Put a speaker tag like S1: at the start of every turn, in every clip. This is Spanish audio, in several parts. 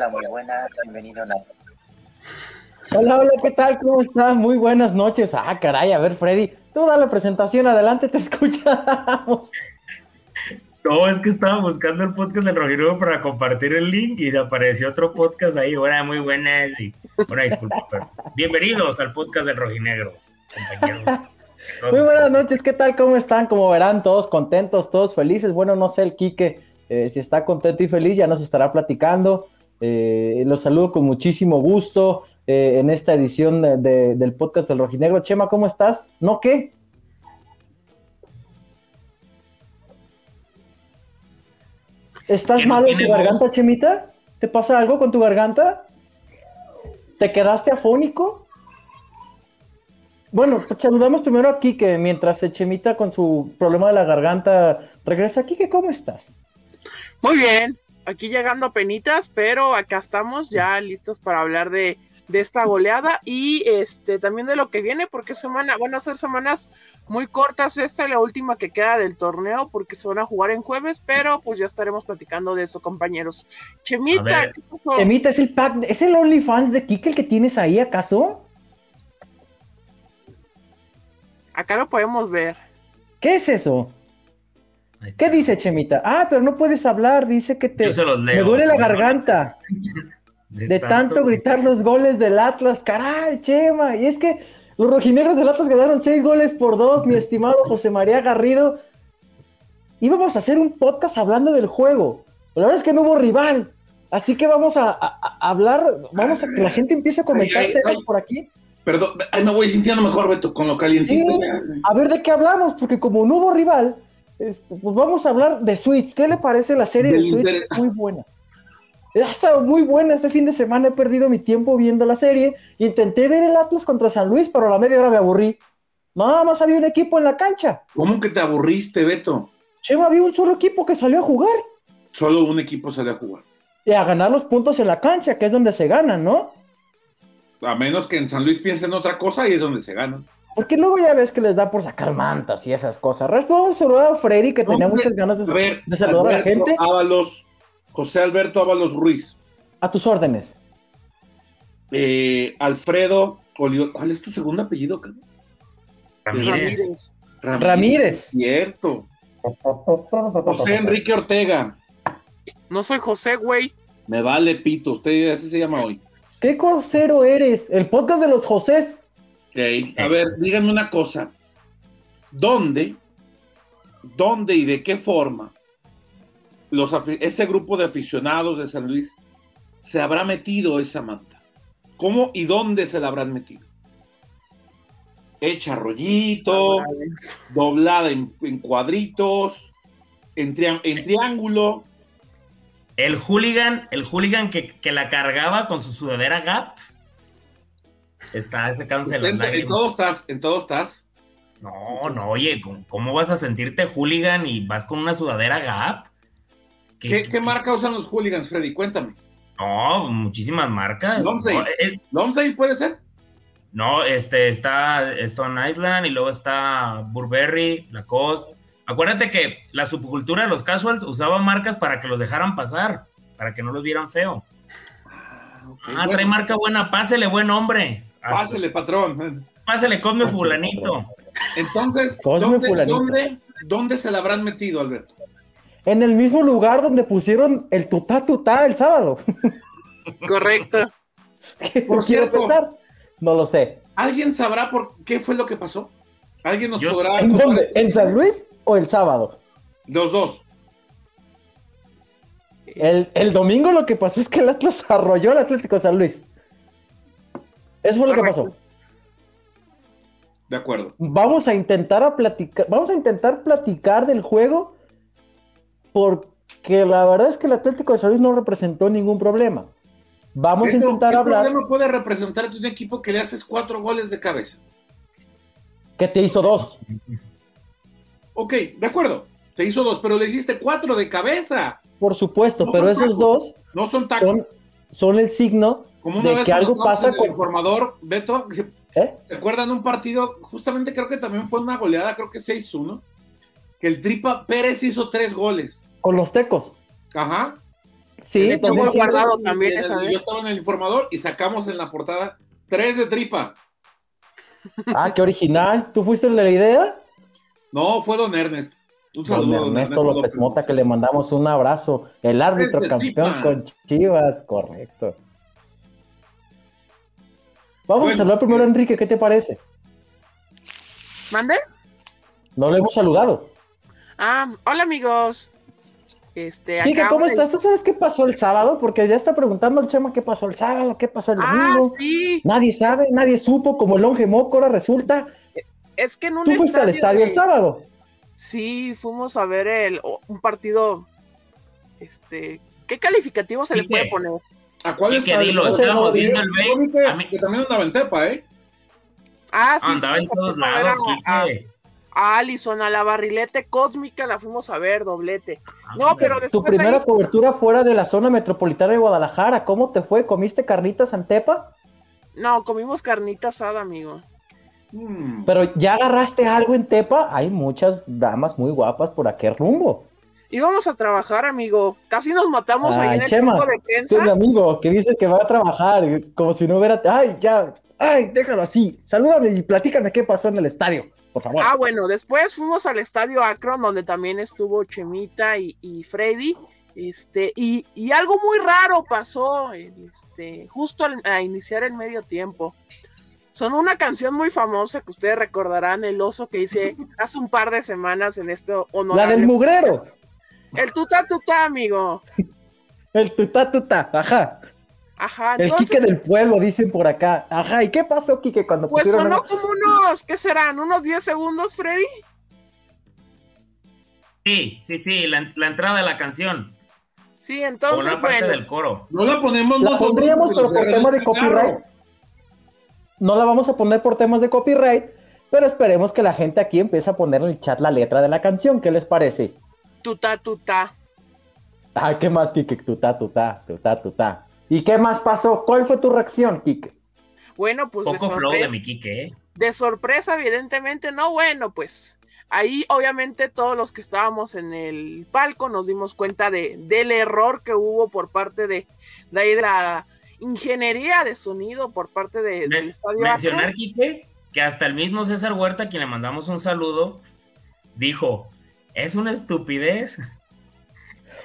S1: Hola, muy buenas, bienvenido Nato.
S2: Hola, hola, ¿qué tal? ¿Cómo estás? Muy buenas noches. Ah, caray, a ver, Freddy, tú da la presentación, adelante, te escuchamos.
S3: No, es que estaba buscando el podcast del Rojinegro para compartir el link y apareció otro podcast ahí. Hola, muy buenas. Y, bueno, disculpa, pero bienvenidos al podcast del Rojinegro, compañeros.
S2: Muy buenas noches, ¿qué tal? ¿Cómo están? Como verán, todos contentos, todos felices. Bueno, no sé, el Quique, eh, si está contento y feliz, ya nos estará platicando. Eh, los saludo con muchísimo gusto eh, en esta edición de, de, del podcast del Rojinegro. Chema, ¿cómo estás? ¿No qué? ¿Estás mal en tu garganta, voz? Chemita? ¿Te pasa algo con tu garganta? ¿Te quedaste afónico? Bueno, saludamos primero a Kike mientras Chemita con su problema de la garganta regresa. Kike, ¿cómo estás?
S4: Muy bien, aquí llegando a penitas, pero acá estamos ya listos para hablar de, de, esta goleada y este también de lo que viene, porque semana, van a ser semanas muy cortas, esta es la última que queda del torneo, porque se van a jugar en jueves, pero pues ya estaremos platicando de eso, compañeros. Chemita,
S2: Chemita, ¿es el pack, es el OnlyFans de Kike el que tienes ahí, acaso?
S4: Acá lo podemos ver.
S2: ¿Qué es eso? ¿Qué dice Chemita? Ah, pero no puedes hablar, dice que te me duele la garganta. De, de tanto, tanto, gritar los goles del Atlas, caray, Chema. Y es que los rojinegros del Atlas ganaron seis goles por dos, mi estimado José María Garrido. Íbamos a hacer un podcast hablando del juego. Pero la verdad es que no hubo rival. Así que vamos a, a, a hablar, vamos a que la gente empiece a comentar ay, ay, ay. por aquí.
S5: Perdón, ahí me voy sintiendo mejor, Beto, con lo calientito.
S2: Sí, a ver de qué hablamos, porque como no hubo rival, este, pues vamos a hablar de Suits. ¿Qué le parece la serie Del de Suits? Inter... Muy buena. Ha estado muy buena este fin de semana. He perdido mi tiempo viendo la serie. Intenté ver el Atlas contra San Luis, pero a la media hora me aburrí. Nada más había un equipo en la cancha.
S5: ¿Cómo que te aburriste, Beto?
S2: Chema, había un solo equipo que salió a jugar.
S5: Solo un equipo salió a jugar.
S2: Y a ganar los puntos en la cancha, que es donde se ganan, ¿no?
S5: A menos que en San Luis piensen otra cosa y es donde se ganan.
S2: Porque luego ya ves que les da por sacar mantas y esas cosas. Resto, vamos a saludar a Freddy, que tenía muchas ganas de,
S5: ver,
S2: de saludar
S5: Alberto
S2: a la gente.
S5: Ábalos, José Alberto Ábalos Ruiz.
S2: A tus órdenes.
S5: Eh, Alfredo Olivo. ¿Cuál es tu segundo apellido?
S3: Ramírez.
S2: Ramírez. Ramírez.
S5: Cierto. José Enrique Ortega.
S4: No soy José, güey.
S5: Me vale pito, usted así se llama hoy.
S2: ¿Qué cosero eres? El podcast de los Josés.
S5: Ok, a ver, díganme una cosa. ¿Dónde, dónde y de qué forma los, ese grupo de aficionados de San Luis se habrá metido esa manta? ¿Cómo y dónde se la habrán metido? Hecha rollito, doblada en, en cuadritos, en triángulo.
S3: El hooligan, el hooligan que, que la cargaba con su sudadera Gap. Está ese cáncer.
S5: En, en todo estás, en todo estás.
S3: No, no, oye, ¿cómo, ¿cómo, vas a sentirte hooligan y vas con una sudadera Gap?
S5: ¿Qué, ¿Qué, qué marca usan los hooligans, Freddy? Cuéntame.
S3: No, muchísimas marcas.
S5: ¿Lomsey?
S3: No, es,
S5: ¿Lomsey puede ser?
S3: No, este está Stone Island y luego está Burberry, Lacoste. Acuérdate que la subcultura de los casuals usaba marcas para que los dejaran pasar, para que no los vieran feo. Ah, okay, ah bueno. trae marca buena, pásele, buen hombre.
S5: Pásele, patrón.
S3: Pásele, come fulanito.
S5: Entonces, ¿dónde, fulanito. ¿dónde, ¿dónde, se la habrán metido, Alberto?
S2: En el mismo lugar donde pusieron el tutá tutá el sábado.
S4: Correcto.
S5: Por cierto,
S2: pensar? No lo sé.
S5: ¿Alguien sabrá por qué fue lo que pasó? ¿Alguien nos Yo, podrá...
S2: ¿En dónde? ¿En San Luis o el sábado?
S5: Los dos.
S2: El, el, domingo lo que pasó es que el Atlas arrolló al Atlético de San Luis. Eso fue lo que pasó.
S5: De acuerdo.
S2: Vamos a intentar a platicar, vamos a intentar platicar del juego porque la verdad es que el Atlético de San Luis no representó ningún problema. Vamos
S5: Pero,
S2: a intentar
S5: ¿qué
S2: hablar.
S5: ¿Qué problema puede representar un equipo que le haces cuatro goles de cabeza?
S2: Que te hizo dos.
S5: Ok, de acuerdo. Te hizo dos, pero le hiciste cuatro de cabeza.
S2: Por supuesto, no pero esos
S5: tacos,
S2: dos
S5: no son, tacos.
S2: son, son el signo
S5: Como una
S2: de
S5: vez
S2: que algo pasa
S5: con el informador, Beto,
S2: ¿Eh?
S5: ¿se acuerdan un partido? Justamente creo que también fue una goleada, creo que 6-1, que el Tripa Pérez hizo tres goles.
S2: Con los tecos.
S5: Ajá.
S2: Sí,
S4: tengo guardado también
S5: Yo estaba en el informador y sacamos en la portada tres de tripa.
S2: Ah, qué original. ¿Tú fuiste el de la idea?
S5: No, fue don Ernest. Un saludo.
S2: Don Ernesto, López Mota, que le mandamos un abrazo. El árbitro campeón con Chivas, correcto. Vamos a saludar primero a Enrique, ¿qué te parece?
S4: ¿Mande?
S2: No le hemos saludado.
S4: Ah, hola amigos. Este,
S2: ¿cómo estás? ¿Tú sabes qué pasó el sábado? Porque ya está preguntando el Chema qué pasó el sábado, qué pasó el ah, domingo.
S4: Ah, sí.
S2: Nadie sabe, nadie supo, como el longe Mócora resulta.
S4: Es que en un
S2: ¿Tú fuiste al estadio el sábado?
S4: Sí, fuimos a ver el, un partido. Este, ¿qué calificativo se le puede poner?
S5: ¿A cuál es
S3: Dilo, estábamos viendo el
S5: B. Que también andaba en Tepa, ¿eh?
S4: Ah, sí.
S3: Andaba en todos lados,
S4: a Allison, a la barrilete cósmica, la fuimos a ver, doblete. Ah, no, pero después.
S2: Tu primera cobertura fuera de la zona metropolitana de Guadalajara, ¿cómo te fue? ¿Comiste carnitas Antepa?
S4: No, comimos carnitas asada, amigo.
S2: Hmm. Pero ya agarraste algo en Tepa, hay muchas damas muy guapas por aquel rumbo.
S4: Íbamos a trabajar, amigo. Casi nos matamos ahí en el campo de prensa.
S2: Es mi amigo que dice que va a trabajar, como si no hubiera. Ay, ya. Ay, déjalo así. Salúdame y platícame qué pasó en el estadio.
S4: Ah, bueno, después fuimos al estadio Akron, donde también estuvo Chemita y, Freddy. Este, y, algo muy raro pasó este, justo a iniciar el medio tiempo. Son una canción muy famosa que ustedes recordarán, el oso que hice hace un par de semanas en esto
S2: La del mugrero.
S4: El tuta tuta, amigo.
S2: el tuta tuta, ajá.
S4: Ajá,
S2: El Quique del pueblo, dicen por acá. Ajá, ¿y qué pasó, Quique, cuando
S4: Pues sonó como unos, ¿qué serán? ¿Unos 10 segundos, Freddy?
S3: Sí, sí, sí, la, entrada de la canción.
S4: Sí, entonces,
S3: una parte del coro.
S5: No la ponemos,
S2: La pondríamos, pero por temas de copyright. No la vamos a poner por temas de copyright, pero esperemos que la gente aquí empiece a poner en el chat la letra de la canción. ¿Qué les parece?
S4: Tuta, tuta.
S2: Ah, ¿qué más, Kike? Tuta, tuta, tuta, tuta. ¿Y qué más pasó? ¿Cuál fue tu reacción, Kike?
S4: Bueno, pues.
S3: Poco de flow de mi Kike, ¿eh?
S4: De sorpresa, evidentemente, no, bueno, pues. Ahí, obviamente, todos los que estábamos en el palco nos dimos cuenta de, del error que hubo por parte de, de, ahí de la ingeniería de sonido por parte de, del estadio.
S3: Mencionar, Kike, que hasta el mismo César Huerta, quien le mandamos un saludo, dijo: Es una estupidez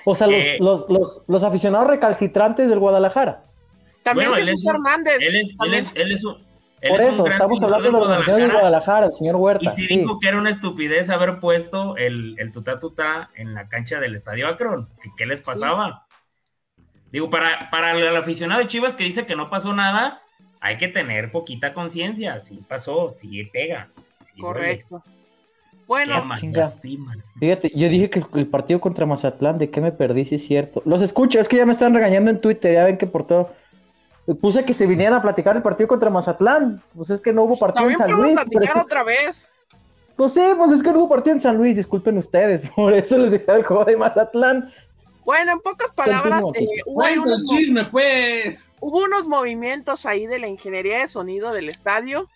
S2: o sea, los, los, los, aficionados recalcitrantes del Guadalajara.
S4: También Jesús Hernández.
S3: Él es, él es, él es un,
S2: Por eso, estamos hablando de los aficionados del Guadalajara, el señor Huerta.
S3: Y sí, dijo que era una estupidez haber puesto el, el tutá tutá en la cancha del Estadio Akron. ¿Qué, les pasaba? Digo, para, para el aficionado de Chivas que dice que no pasó nada, hay que tener poquita conciencia. Sí pasó, sí pega.
S4: Correcto. Bueno,
S2: Fíjate, yo dije que el, partido contra Mazatlán, ¿de qué me perdí? Si es cierto. Los escucho, es que ya me están regañando en Twitter, ya ven que por todo. Puse que se vinieran a platicar el partido contra Mazatlán. Pues es que no hubo partido en San Luis.
S4: platicar otra vez.
S2: Pues sí, pues es que no hubo partido en San Luis, disculpen ustedes. Por eso les decía el juego de Mazatlán.
S4: Bueno, en pocas palabras, eh,
S5: hubo, unos, chisme, pues.
S4: hubo unos movimientos ahí de la ingeniería de sonido del estadio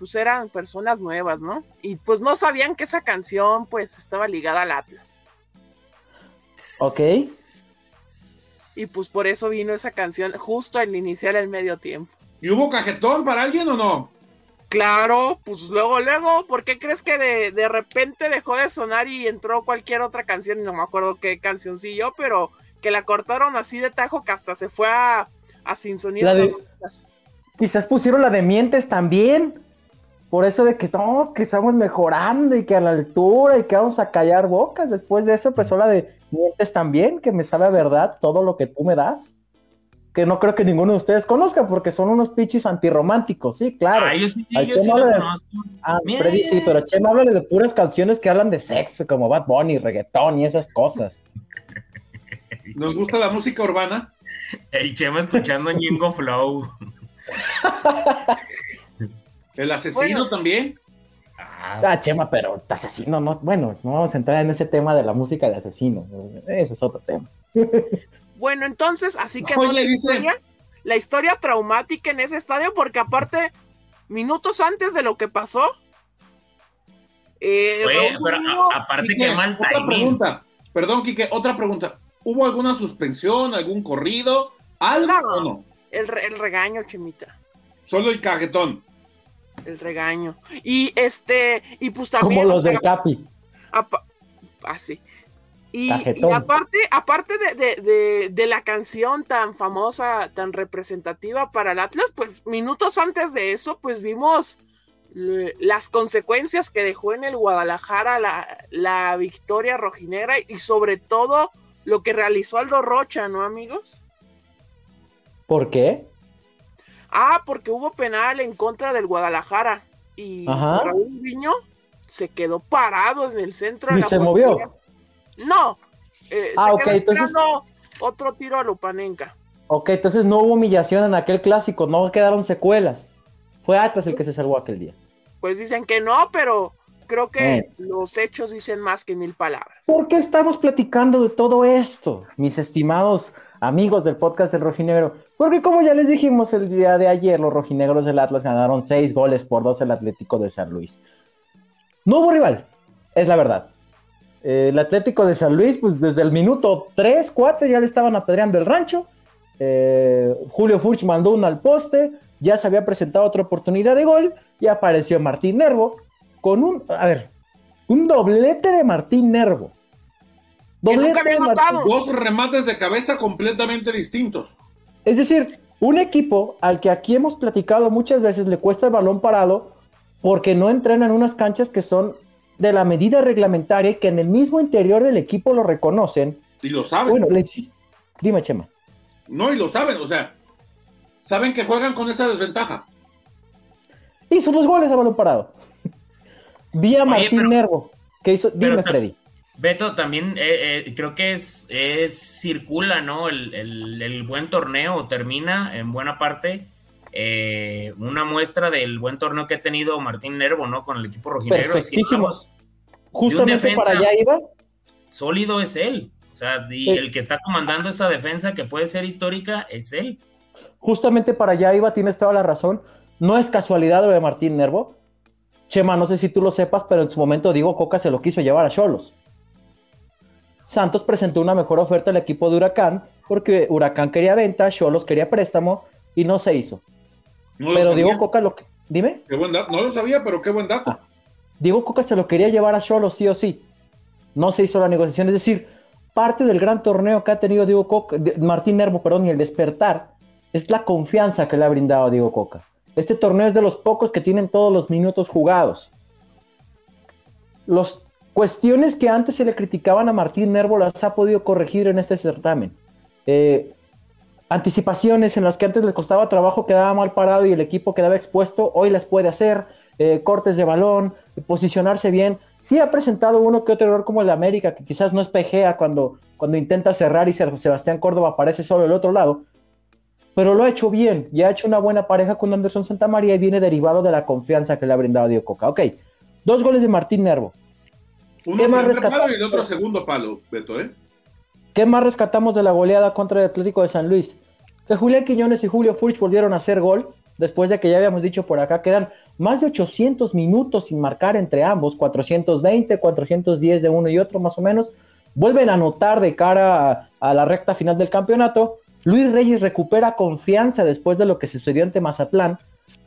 S4: pues eran personas nuevas, ¿no? Y pues no sabían que esa canción pues estaba ligada al Atlas.
S2: Ok.
S4: Y pues por eso vino esa canción justo al iniciar el medio tiempo.
S5: ¿Y hubo cajetón para alguien o no?
S4: Claro, pues luego, luego, ¿por qué crees que de, repente dejó de sonar y entró cualquier otra canción? No me acuerdo qué cancioncillo, pero que la cortaron así de tajo que hasta se fue a, sin sonido.
S2: Quizás pusieron la de Mientes también. Por eso de que no, que estamos mejorando y que a la altura y que vamos a callar bocas. Después de eso empezó la de mientes también, que me sabe a verdad todo lo que tú me das. Que no creo que ninguno de ustedes conozca porque son unos pichis antirrománticos, sí, claro.
S3: Ah, yo sí, yo sí lo conozco.
S2: Ah, Freddy sí, pero Chema habla de puras canciones que hablan de sexo, como Bad Bunny, reggaetón y esas cosas.
S5: ¿Nos gusta la música urbana?
S3: El Chema escuchando Ñingo Flow.
S5: ¿El asesino también?
S2: Ah, Chema, pero asesino, no, bueno, no vamos a entrar en ese tema de la música de asesino. Ese es otro tema.
S4: Bueno, entonces, así que la, historia, traumática en ese estadio, porque aparte, minutos antes de lo que pasó.
S3: Eh, pero aparte que mal
S5: Otra pregunta, perdón, Quique, otra pregunta. ¿Hubo alguna suspensión, algún corrido? ¿Algo o no?
S4: El, el regaño, Chemita.
S5: Solo el cajetón.
S4: El regaño. Y este, y pues también.
S2: Como los de Capi.
S4: Así. Ah, y, aparte, aparte de, la canción tan famosa, tan representativa para el Atlas, pues minutos antes de eso, pues vimos las consecuencias que dejó en el Guadalajara la, la victoria rojinegra y sobre todo lo que realizó Aldo Rocha, ¿no, amigos?
S2: ¿Por qué?
S4: Ah, porque hubo penal en contra del Guadalajara y Raúl Viño se quedó parado en el centro.
S2: ¿Y se movió?
S4: No. Eh, ah, ok, entonces. Otro tiro a Lupanenka.
S2: Ok, entonces no hubo humillación en aquel clásico, no quedaron secuelas. Fue Atlas el que se salvó aquel día.
S4: Pues dicen que no, pero creo que eh. los hechos dicen más que mil palabras.
S2: ¿Por qué estamos platicando de todo esto, mis estimados amigos del podcast del Rojinegro? Porque como ya les dijimos el día de ayer, los rojinegros del Atlas ganaron seis goles por dos el Atlético de San Luis. No hubo rival, es la verdad el Atlético de San Luis, pues desde el minuto 3, 4 ya le estaban apedreando el rancho. Eh, Julio Furch mandó uno al poste, ya se había presentado otra oportunidad de gol y apareció Martín Nervo con un, a ver, un doblete de Martín Nervo.
S5: Doblete de Dos remates de cabeza completamente distintos.
S2: Es decir, un equipo al que aquí hemos platicado muchas veces le cuesta el balón parado porque no entrena en unas canchas que son de la medida reglamentaria que en el mismo interior del equipo lo reconocen.
S5: Y lo saben.
S2: Bueno, le, dime, Chema.
S5: No, y lo saben, o sea, saben que juegan con esa desventaja.
S2: Hizo dos goles a balón parado. Vía Martín Nervo, que hizo. Dime, Freddy.
S3: Beto, también eh, eh, creo que es, es circula, ¿no? El, el, buen torneo termina en buena parte eh, una muestra del buen torneo que ha tenido Martín Nervo, ¿no? Con el equipo rojinegro.
S2: Justamente para allá iba.
S3: Sólido es él. O sea, y el que está comandando esa defensa que puede ser histórica es él.
S2: Justamente para allá iba, tienes toda la razón. No es casualidad lo de Martín Nervo. Chema, no sé si tú lo sepas, pero en su momento Diego Coca se lo quiso llevar a Cholos. Santos presentó una mejor oferta al equipo de Huracán porque Huracán quería venta, Cholos quería préstamo y no se hizo pero Diego Coca lo que. Dime.
S5: Qué buen dato. No lo sabía, pero qué buen dato. Ah,
S2: Diego Coca se lo quería llevar a Cholo sí o sí. No se hizo la negociación. Es decir, parte del gran torneo que ha tenido Diego Coca, Martín Nervo, perdón, y el despertar, es la confianza que le ha brindado a Diego Coca. Este torneo es de los pocos que tienen todos los minutos jugados. Las cuestiones que antes se le criticaban a Martín Nervo las ha podido corregir en este certamen. Eh, anticipaciones en las que antes le costaba trabajo, quedaba mal parado y el equipo quedaba expuesto, hoy las puede hacer, eh, cortes de balón, posicionarse bien. Sí ha presentado uno que otro error como el de América, que quizás no es pejea cuando, cuando intenta cerrar y Sebastián Córdoba aparece solo del otro lado, pero lo ha hecho bien y ha hecho una buena pareja con Anderson Santamaría y viene derivado de la confianza que le ha brindado Diego Coca. Ok, dos goles de Martín Nervo.
S5: Uno primer palo y el otro segundo palo, Beto, ¿eh?
S2: ¿Qué más rescatamos de la goleada contra el Atlético de San Luis? Que Julián Quiñones y Julio Furch volvieron a hacer gol, después de que ya habíamos dicho por acá que eran más de 800 minutos sin marcar entre ambos, 420, 410 de uno y otro más o menos. Vuelven a anotar de cara a, la recta final del campeonato. Luis Reyes recupera confianza después de lo que sucedió ante Mazatlán.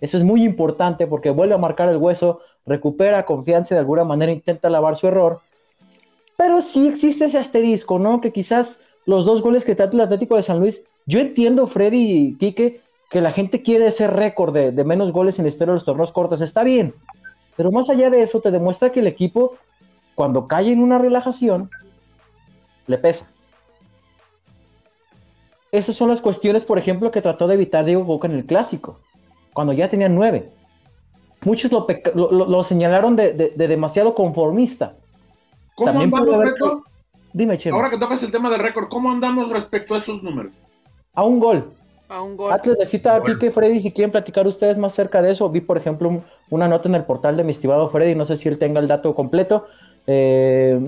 S2: Eso es muy importante porque vuelve a marcar el hueso, recupera confianza y de alguna manera intenta lavar su error. Pero sí existe ese asterisco, ¿no? Que quizás los dos goles que trata el Atlético de San Luis, yo entiendo, Freddy y Quique, que la gente quiere ese récord de, de, menos goles en la historia de los torneos cortos, está bien. Pero más allá de eso, te demuestra que el equipo, cuando cae en una relajación, le pesa. Esas son las cuestiones, por ejemplo, que trató de evitar Diego Boca en el clásico, cuando ya tenían nueve. Muchos lo, señalaron de, de demasiado conformista
S5: ¿Cómo andamos, Dime, Ahora que tocas el tema del récord, ¿cómo andamos respecto a esos números?
S2: A un gol. A un gol. Atlas necesita aquí que Freddy, si quieren platicar ustedes más cerca de eso, vi por ejemplo una nota en el portal de mi estimado Freddy, no sé si él tenga el dato completo, eh,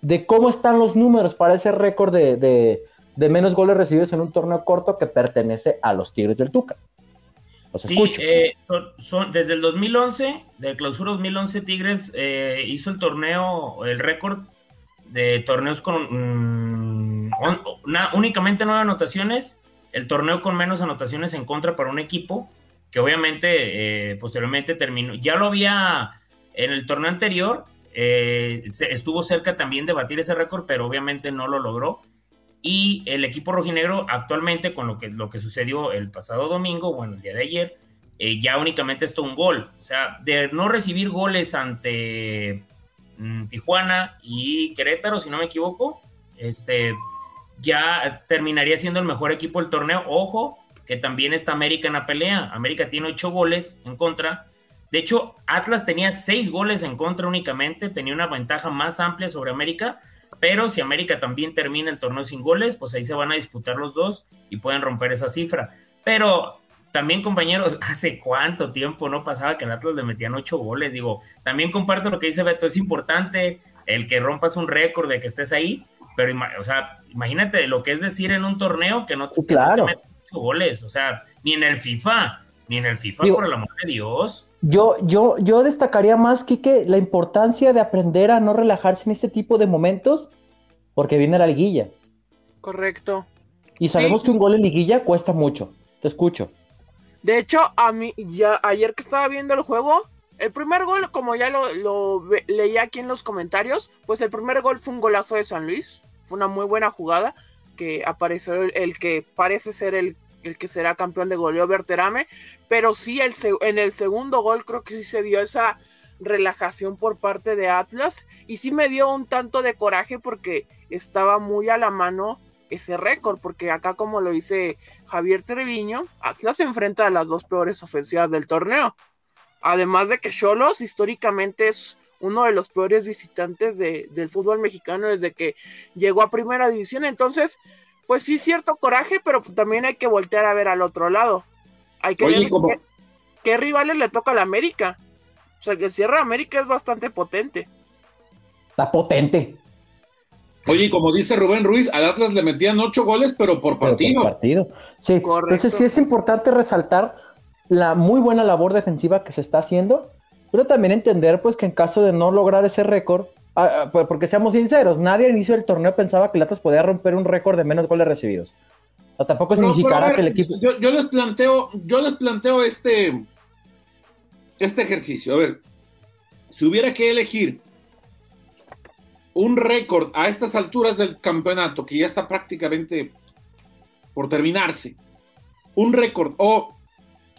S2: de cómo están los números para ese récord de, menos goles recibidos en un torneo corto que pertenece a los Tigres del Tuca.
S3: Sí, eh, son, desde el 2011, de clausura 2011, Tigres eh, hizo el torneo, el récord de torneos con, mm, únicamente nueve anotaciones, el torneo con menos anotaciones en contra para un equipo que obviamente eh, posteriormente terminó, ya lo había en el torneo anterior, eh, estuvo cerca también de batir ese récord, pero obviamente no lo logró. Y el equipo rojinegro actualmente con lo que, lo que sucedió el pasado domingo, bueno, el día de ayer, eh, ya únicamente está un gol. O sea, de no recibir goles ante mm, Tijuana y Querétaro, si no me equivoco, este, ya terminaría siendo el mejor equipo del torneo. Ojo, que también está América en la pelea. América tiene ocho goles en contra. De hecho, Atlas tenía seis goles en contra únicamente, tenía una ventaja más amplia sobre América, pero si América también termina el torneo sin goles, pues ahí se van a disputar los dos y pueden romper esa cifra. Pero también, compañeros, hace cuánto tiempo no pasaba que el Atlas le metían ocho goles. Digo, también comparto lo que dice Beto, es importante el que rompas un récord de que estés ahí, pero, o sea, imagínate lo que es decir en un torneo que no, te, claro goles, o sea, ni en el FIFA, ni en el FIFA, por el amor de Dios.
S2: Yo, yo, yo destacaría más, Kike, la importancia de aprender a no relajarse en este tipo de momentos, porque viene la liguilla.
S4: Correcto.
S2: Y sabemos que un gol en liguilla cuesta mucho. Te escucho.
S4: De hecho, a mí, ya ayer que estaba viendo el juego, el primer gol, como ya lo, lo leí aquí en los comentarios, pues el primer gol fue un golazo de San Luis. Fue una muy buena jugada que apareció el, que parece ser el, el, que será campeón de goleo Berterame, pero sí el, en el segundo gol creo que sí se vio esa relajación por parte de Atlas y sí me dio un tanto de coraje porque estaba muy a la mano ese récord, porque acá como lo dice Javier Treviño, Atlas se enfrenta a las dos peores ofensivas del torneo. Además de que Cholos históricamente es uno de los peores visitantes del fútbol mexicano desde que llegó a primera división. Entonces, pues sí, cierto coraje, pero pues también hay que voltear a ver al otro lado. Hay que ver qué, rivales le toca a la América. O sea, que el Sierra América es bastante potente.
S2: Está potente.
S5: Oye, como dice Rubén Ruiz, al Atlas le metían ocho goles, pero por partido. por
S2: partido. Sí, entonces sí es importante resaltar la muy buena labor defensiva que se está haciendo pero también entender pues que en caso de no lograr ese récord, ah, ah, porque seamos sinceros, nadie al inicio del torneo pensaba que Latas podía romper un récord de menos goles recibidos. O tampoco significará que el equipo.
S5: Yo, les planteo, yo les planteo este, este ejercicio. A ver, si hubiera que elegir un récord a estas alturas del campeonato, que ya está prácticamente por terminarse, un récord o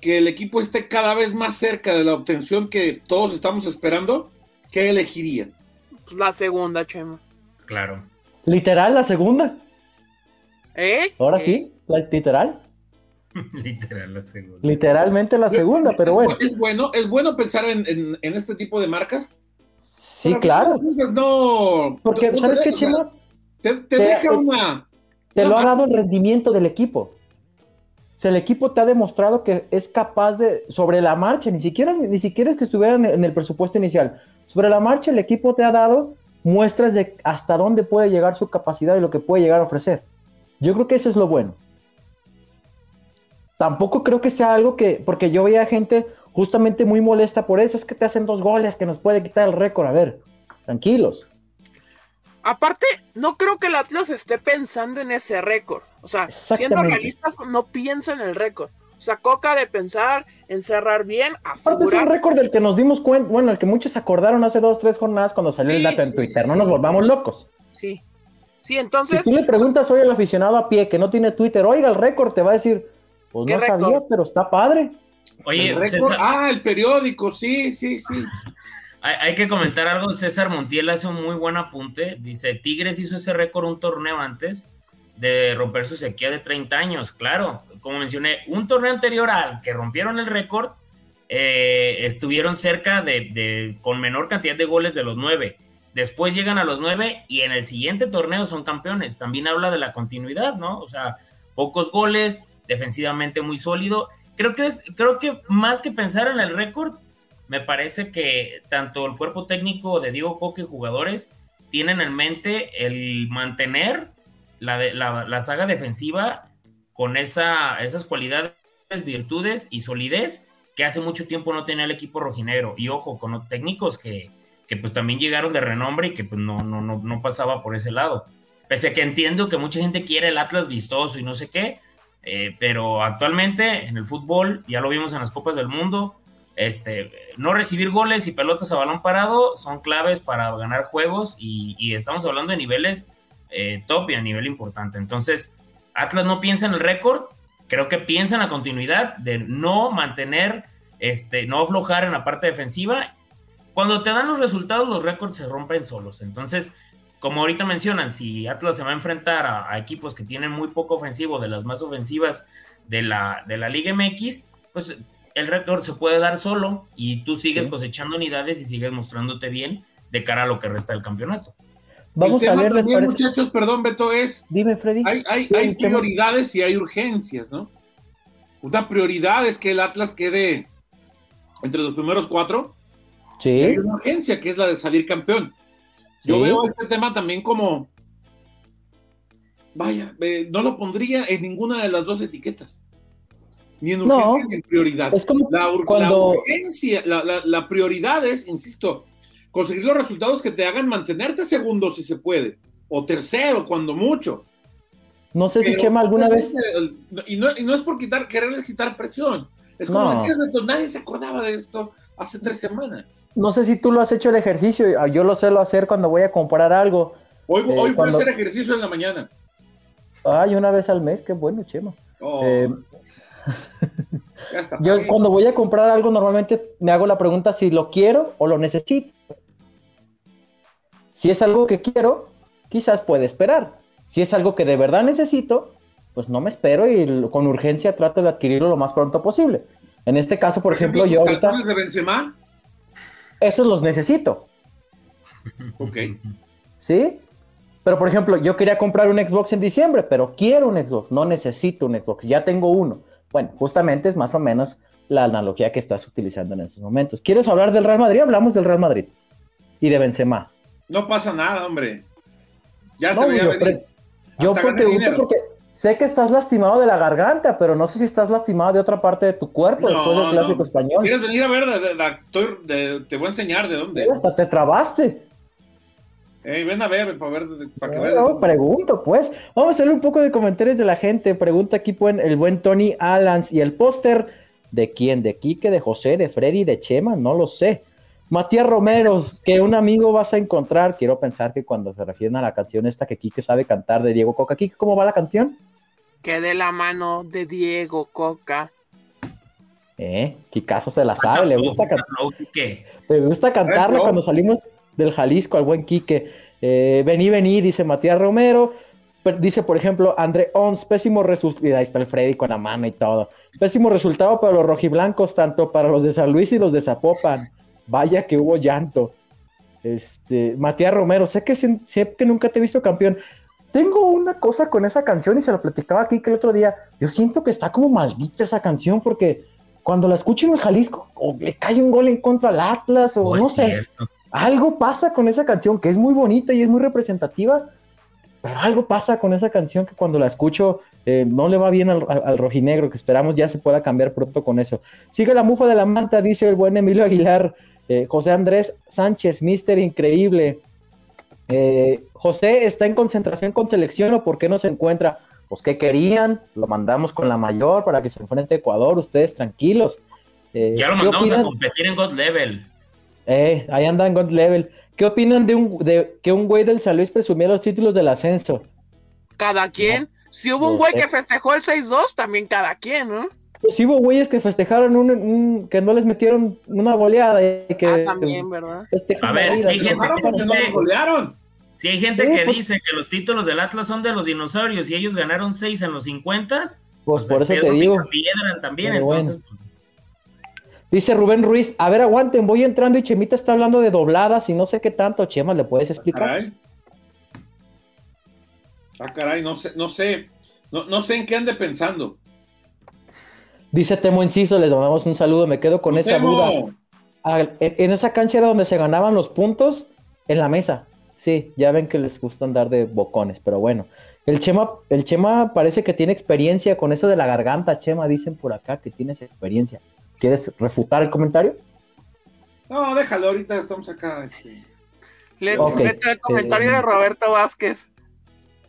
S5: que el equipo esté cada vez más cerca de la obtención que todos estamos esperando, ¿qué elegiría?
S4: La segunda, Chema.
S3: Claro.
S2: ¿Literal la segunda?
S4: ¿Eh?
S2: Ahora sí, literal.
S3: Literal la segunda.
S2: Literalmente la segunda, pero bueno.
S5: Es bueno, es bueno pensar en, este tipo de marcas.
S2: Sí, claro.
S5: No.
S2: Porque, ¿sabes qué, Chema?
S5: Te, deja una.
S2: Te lo ha dado el rendimiento del equipo el equipo te ha demostrado que es capaz de, sobre la marcha, ni siquiera, ni siquiera es que estuviera en el presupuesto inicial, sobre la marcha el equipo te ha dado muestras de hasta dónde puede llegar su capacidad y lo que puede llegar a ofrecer. Yo creo que eso es lo bueno. Tampoco creo que sea algo que, porque yo veía gente justamente muy molesta por eso, es que te hacen dos goles que nos puede quitar el récord. A ver, tranquilos.
S4: Aparte, no creo que el Atlas esté pensando en ese récord. O sea, siendo realistas, no piensa en el récord. O sea, Coca de pensar en cerrar bien, asegurar.
S2: es un récord del que nos dimos cuenta, bueno, el que muchos acordaron hace dos, tres jornadas cuando salió el dato en Twitter. no nos volvamos locos.
S4: Sí. Sí, entonces.
S2: Si tú le preguntas hoy al aficionado a pie que no tiene Twitter, oiga, el récord te va a decir, pues no sabía, pero está padre.
S5: Oye, el récord, ah, el periódico, sí, sí, sí.
S3: Hay, que comentar algo. César Montiel hace un muy buen apunte. Dice: Tigres hizo ese récord un torneo antes de romper su sequía de 30 años. Claro, como mencioné, un torneo anterior al que rompieron el récord, eh, estuvieron cerca de, con menor cantidad de goles de los nueve. Después llegan a los nueve y en el siguiente torneo son campeones. También habla de la continuidad, ¿no? O sea, pocos goles, defensivamente muy sólido. Creo que, es, creo que más que pensar en el récord, me parece que tanto el cuerpo técnico de Diego Coque y jugadores tienen en mente el mantener la, la, saga defensiva con esa, esas cualidades, virtudes y solidez que hace mucho tiempo no tenía el equipo rojinegro. Y ojo, con los técnicos que, que pues también llegaron de renombre y que pues no, no, no, no pasaba por ese lado. pese a que entiendo que mucha gente quiere el Atlas vistoso y no sé qué, eh, pero actualmente en el fútbol, ya lo vimos en las Copas del Mundo, este, no recibir goles y pelotas a balón parado son claves para ganar juegos y, estamos hablando de niveles eh, top y a nivel importante. Entonces, Atlas no piensa en el récord, creo que piensa en la continuidad de no mantener, este, no aflojar en la parte defensiva. Cuando te dan los resultados, los récords se rompen solos. Entonces, como ahorita mencionan, si Atlas se va a enfrentar a, equipos que tienen muy poco ofensivo, de las más ofensivas de la, de la Liga MX, pues el récord se puede dar solo y tú sigues cosechando unidades y sigues mostrándote bien de cara a lo que resta del campeonato.
S5: Vamos a ver también, muchachos, perdón, Beto, es.
S2: Dime, Freddy.
S5: Hay, prioridades y hay urgencias, ¿no? Una prioridad es que el Atlas quede entre los primeros cuatro. Sí. Y hay una urgencia que es la de salir campeón. Yo veo este tema también como, vaya, no lo pondría en ninguna de las dos etiquetas. Ni en urgencia ni en prioridad. la, urgencia, la, prioridad es, insisto, conseguir los resultados que te hagan mantenerte segundo si se puede, o tercero cuando mucho.
S2: No sé si Chema alguna vez.
S5: Y no, y no, es por quitar, quererles quitar presión. Es como decía nadie se acordaba de esto hace tres semanas
S2: no sé si tú lo has hecho el ejercicio, ah, yo lo sé lo hacer cuando voy a comprar algo.
S5: Hoy, hoy voy a hacer ejercicio en la mañana.
S2: Ay, una vez al mes, qué bueno, Chema. Oh. Eh, yo cuando voy a comprar algo normalmente me hago la pregunta si lo quiero o lo necesito. Si es algo que quiero, quizás puede esperar. Si es algo que de verdad necesito, pues no me espero y con urgencia trato de adquirirlo lo más pronto posible. En este caso, por, ejemplo, yo
S5: ahorita... de Benzema?
S2: esos los necesito.
S5: Ok.
S2: ¿Sí? Pero por ejemplo, yo quería comprar un Xbox en diciembre, pero quiero un Xbox, no necesito un Xbox, ya tengo uno. Bueno, justamente es más o menos la analogía que estás utilizando en estos momentos. ¿Quieres hablar del Real Madrid? Hablamos del Real Madrid y de Benzema.
S5: No pasa nada, hombre. Ya se veía
S2: yo, venir. Yo pregunto porque Sé que estás lastimado de la garganta, pero no sé si estás lastimado de otra parte de tu cuerpo después del clásico español.
S5: ¿Quieres venir a ver? te voy a enseñar de dónde.
S2: hasta te trabaste.
S5: ven a ver, para ver, para que
S2: veas. No, pregunto, pues. Vamos a hacer un poco de comentarios de la gente. Pregunta aquí el buen Tony Alans y el póster. ¿De quién? ¿De Quique, de José, de Freddy, de Chema? No lo sé. Matías Romero, que un amigo vas a encontrar. Quiero pensar que cuando se refieren a la canción esta que Quique sabe cantar de Diego Coca. Quique, ¿cómo va la canción?
S4: Que de la mano de Diego Coca.
S2: Eh, Kikazo se la sabe, le gusta cantar. Le gusta cantarla cuando salimos del Jalisco al buen Quique. Eh, vení, vení, dice Matías Romero. Dice, por ejemplo, André Ons, pésimo resultado. Ahí está el Freddy con la mano y todo. Pésimo resultado para los rojiblancos, tanto para los de San Luis y los de Zapopan. Vaya que hubo llanto. Este, Matías Romero, sé que, sé que nunca te he visto campeón. Tengo una cosa con esa canción y se lo platicaba aquí que el otro día. Yo siento que está como maldita esa canción porque cuando la escucho en el Jalisco, o le cae un gol en contra al Atlas, o no, sé. Algo pasa con esa canción que es muy bonita y es muy representativa, pero algo pasa con esa canción que cuando la escucho eh, no le va bien al, rojinegro, que esperamos ya se pueda cambiar pronto con eso. Sigue la mufa de la manta, dice el buen Emilio Aguilar. Eh, José Andrés Sánchez, Mister Increíble. Eh, José está en concentración con selección o por qué no se encuentra. Pues qué querían, lo mandamos con la mayor para que se enfrente a Ecuador, ustedes tranquilos.
S3: Eh, ya lo mandamos a competir en God Level.
S2: Eh, ahí anda en God Level. ¿Qué opinan de, un, de que un güey del San Luis presumía los títulos del ascenso?
S4: Cada quien. si hubo un güey que festejó el 6-2, también cada quien, ¿no?
S2: Pues hubo güeyes que festejaron un, que no les metieron una goleada y que.
S4: Ah, también, ¿verdad?
S3: A ver, si hay gente que, dice, si hay gente que pues dice que los títulos del Atlas son de los dinosaurios y ellos ganaron seis en los 50,
S2: pues, pues por eso te digo.
S3: Piedran también, entonces. Pues.
S2: Dice Rubén Ruiz, a ver, aguanten, voy entrando y Chemita está hablando de dobladas y no sé qué tanto, Chema, ¿le puedes explicar?
S5: Ah, caray, ah, caray no sé, no sé, no, no sé en qué ande pensando.
S2: Dice Temo Inciso, les damos un saludo, me quedo con esa duda. Ah, en esa cancha era donde se ganaban los puntos en la mesa. Sí, ya ven que les gusta andar de bocones, pero bueno. El Chema, el Chema parece que tiene experiencia con eso de la garganta, Chema, dicen por acá que tienes experiencia. ¿Quieres refutar el comentario?
S5: No, déjalo, ahorita estamos acá. Este...
S4: Le, el comentario de Roberto Vázquez.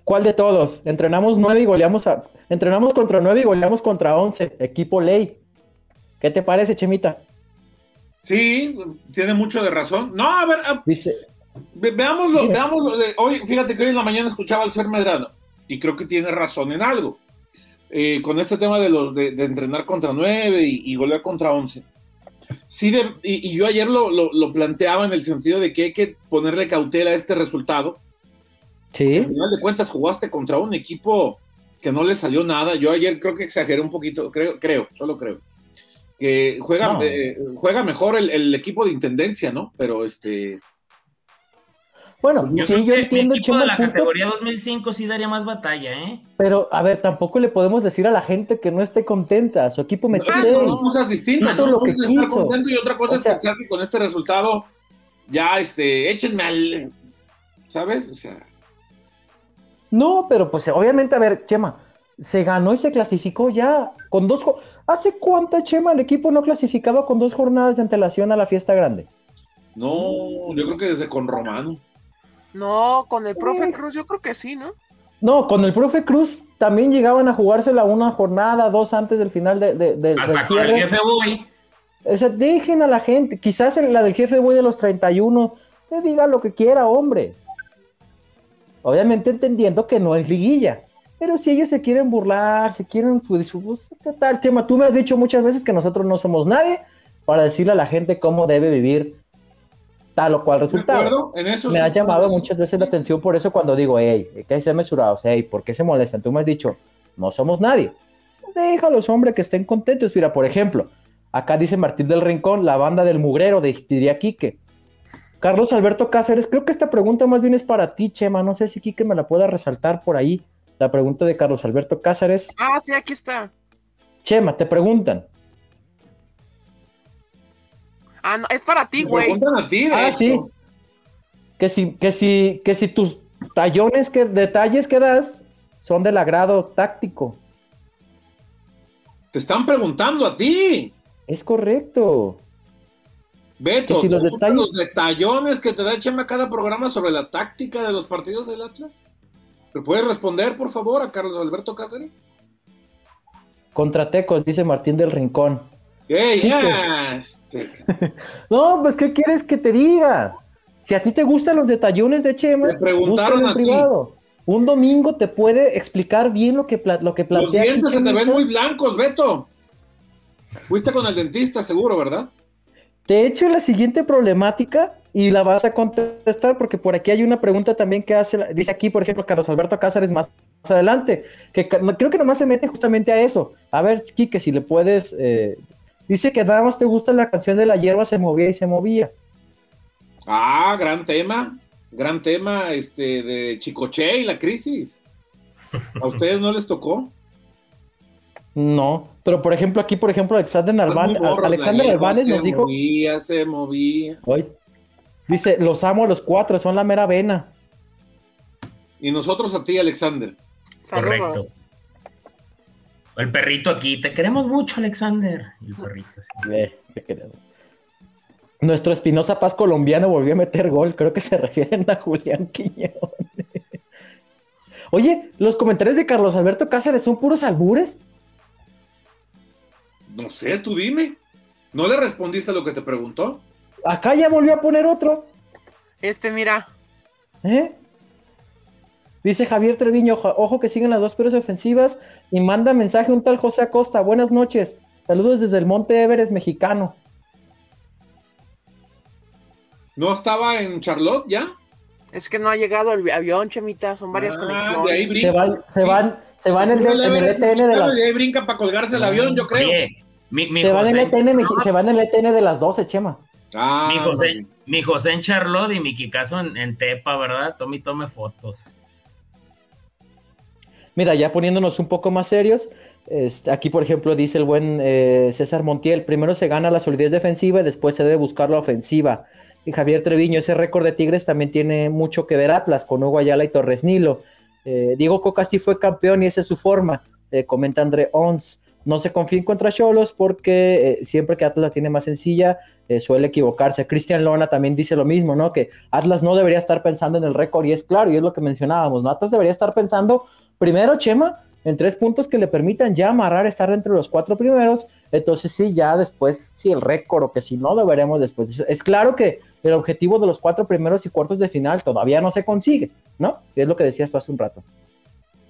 S2: ¿Cuál de todos? Entrenamos nueve y goleamos a... Entrenamos contra nueve y goleamos contra once. Equipo ley. ¿Qué te parece, Chemita?
S5: Sí, tiene mucho de razón. No, a ver, ah,
S2: dice.
S5: veámoslo, veámoslo. Hoy, fíjate que hoy en la mañana escuchaba al ser Medrano y creo que tiene razón en algo. Eh, con este tema de los de, entrenar contra nueve y, golear contra once. Sí, y, yo ayer lo, lo, planteaba en el sentido de que hay que ponerle cautela a este resultado.
S2: Sí.
S5: Al final de cuentas, jugaste contra un equipo que no le salió nada. Yo ayer creo que exageré un poquito, creo, creo, solo creo. Que juega, eh, juega mejor el, equipo de intendencia, ¿no? Pero este.
S2: Bueno,
S3: yo, sí, yo entiendo. El equipo de la categoría 2005 sí daría más batalla, ¿eh?
S2: Pero, a ver, tampoco le podemos decir a la gente que no esté contenta. Su equipo me
S5: ah, son dos cosas distintas. Una cosa es estar contento y otra cosa es pensar que con este resultado ya, este, échenme al. ¿Sabes? O sea.
S2: No, pero pues obviamente, a ver, Chema, se ganó y se clasificó ya con dos. ¿Hace cuánto, Chema, el equipo no clasificaba con dos jornadas de antelación a la fiesta grande?
S5: No, yo creo que desde con Romano.
S4: No, con el profe Cruz, yo creo que sí, ¿no?
S2: No, con el profe Cruz también llegaban a jugársela una jornada, dos antes del final de, de,
S3: Hasta con el jefe Boy.
S2: O sea, dejen a la gente, quizás en la del jefe Boy de los 31, te diga lo que quiera, hombre. Obviamente entendiendo que no es liguilla. Pero si ellos se quieren burlar, se quieren su disfrute, tal tema. Tú me has dicho muchas veces que nosotros no somos nadie para decirle a la gente cómo debe vivir tal o cual resultado.
S5: En eso
S2: me ha llamado muchas veces la atención por eso cuando digo, hey, hay que ser mesurados, hey, ¿por qué se molestan? Tú me has dicho, no somos nadie. Déjalos, hombre, que estén contentos. Mira, por ejemplo, acá dice Martín del Rincón, la banda del mugrero, de, diría Quique. Carlos Alberto Cáceres, creo que esta pregunta más bien es para ti, Chema. No sé si Quique me la pueda resaltar por ahí. La pregunta de Carlos Alberto Cáceres.
S4: Ah, sí, aquí está.
S2: Chema, te preguntan.
S4: Ah, no, es para ti, güey.
S5: Preguntan a ti,
S2: Ah, sí. Que si, que si, que si tus tallones, que detalles que das son del agrado táctico.
S5: Te están preguntando a ti.
S2: Es correcto.
S5: Beto, si los, detalles... los detallones que te da Chema cada programa sobre la táctica de los partidos del Atlas? ¿Me puedes responder, por favor, a Carlos Alberto Cáceres?
S2: Contratecos, dice Martín del Rincón.
S5: ¡Ey, este.
S2: no, pues, ¿qué quieres que te diga? Si a ti te gustan los detallones de Chema,
S5: te preguntaron a
S2: privado. Un domingo te puede explicar bien lo que, lo que plantea.
S5: Los dientes se te ven muy blancos, Beto. Fuiste con el dentista, seguro, ¿verdad?
S2: Te he hecho la siguiente problemática y la vas a contestar porque por aquí hay una pregunta también que hace, dice aquí, por ejemplo, Carlos Alberto Cáceres más, adelante, que creo que nomás se mete justamente a eso. A ver, Quique, si le puedes, eh, dice que nada más te gusta la canción de la hierba se movía y se movía.
S5: Ah, gran tema, gran tema este de Chicoche y la crisis. ¿A ustedes no les tocó?
S2: No, pero por ejemplo, aquí, por ejemplo, Alexander Narván, Alexander Narváez nos dijo.
S5: Se movía, se movía.
S2: Hoy, dice, los amo a los cuatro, son la mera vena.
S5: Y nosotros a ti, Alexander.
S3: Correcto. El perrito aquí, te queremos mucho, Alexander. El perrito, sí.
S2: Nuestro Espinosa Paz colombiano volvió a meter gol. Creo que se refieren a Julián Quiñones. Oye, los comentarios de Carlos Alberto Cáceres son puros albures.
S5: No sé, tú dime. ¿No le respondiste a lo que te preguntó?
S2: Acá ya volvió a poner otro.
S4: Este, mira.
S2: ¿Eh? Dice Javier Treviño, ojo que siguen las dos peores ofensivas y manda mensaje un tal José Acosta. Buenas noches. Saludos desde el Monte Everest mexicano.
S5: ¿No estaba en Charlotte ya?
S4: Es que no ha llegado el avión, Chemita, son varias ah, conexiones.
S2: se van, se van, se van en, el, el ETN de las...
S5: De ahí brinca para colgarse el avión, yo creo.
S2: Se, van en el ETN, se van en el ETN de las 12, Chema.
S3: Ah, mi, José, mi José en Charlotte y mi Kikazo en, Tepa, ¿verdad? Tome y tome fotos.
S2: Mira, ya poniéndonos un poco más serios, este, aquí por ejemplo dice el buen eh, César Montiel, primero se gana la solidez defensiva y después se debe buscar la ofensiva. Y Javier Treviño, ese récord de Tigres también tiene mucho que ver Atlas con Hugo Ayala y Torres Nilo. Eh, Diego Coca sí fue campeón y esa es su forma, eh, comenta André Ons. No se confíen contra Cholos porque eh, siempre que Atlas la tiene más sencilla, eh, suele equivocarse. Cristian Lona también dice lo mismo, ¿no? Que Atlas no debería estar pensando en el récord y es claro, y es lo que mencionábamos, ¿no? Atlas debería estar pensando primero, Chema, en tres puntos que le permitan ya amarrar estar entre los cuatro primeros, entonces sí, ya después, sí, el récord o que si no, lo veremos después. Es claro que el objetivo de los cuatro primeros y cuartos de final todavía no se consigue, ¿no? Es lo que decías tú hace un rato.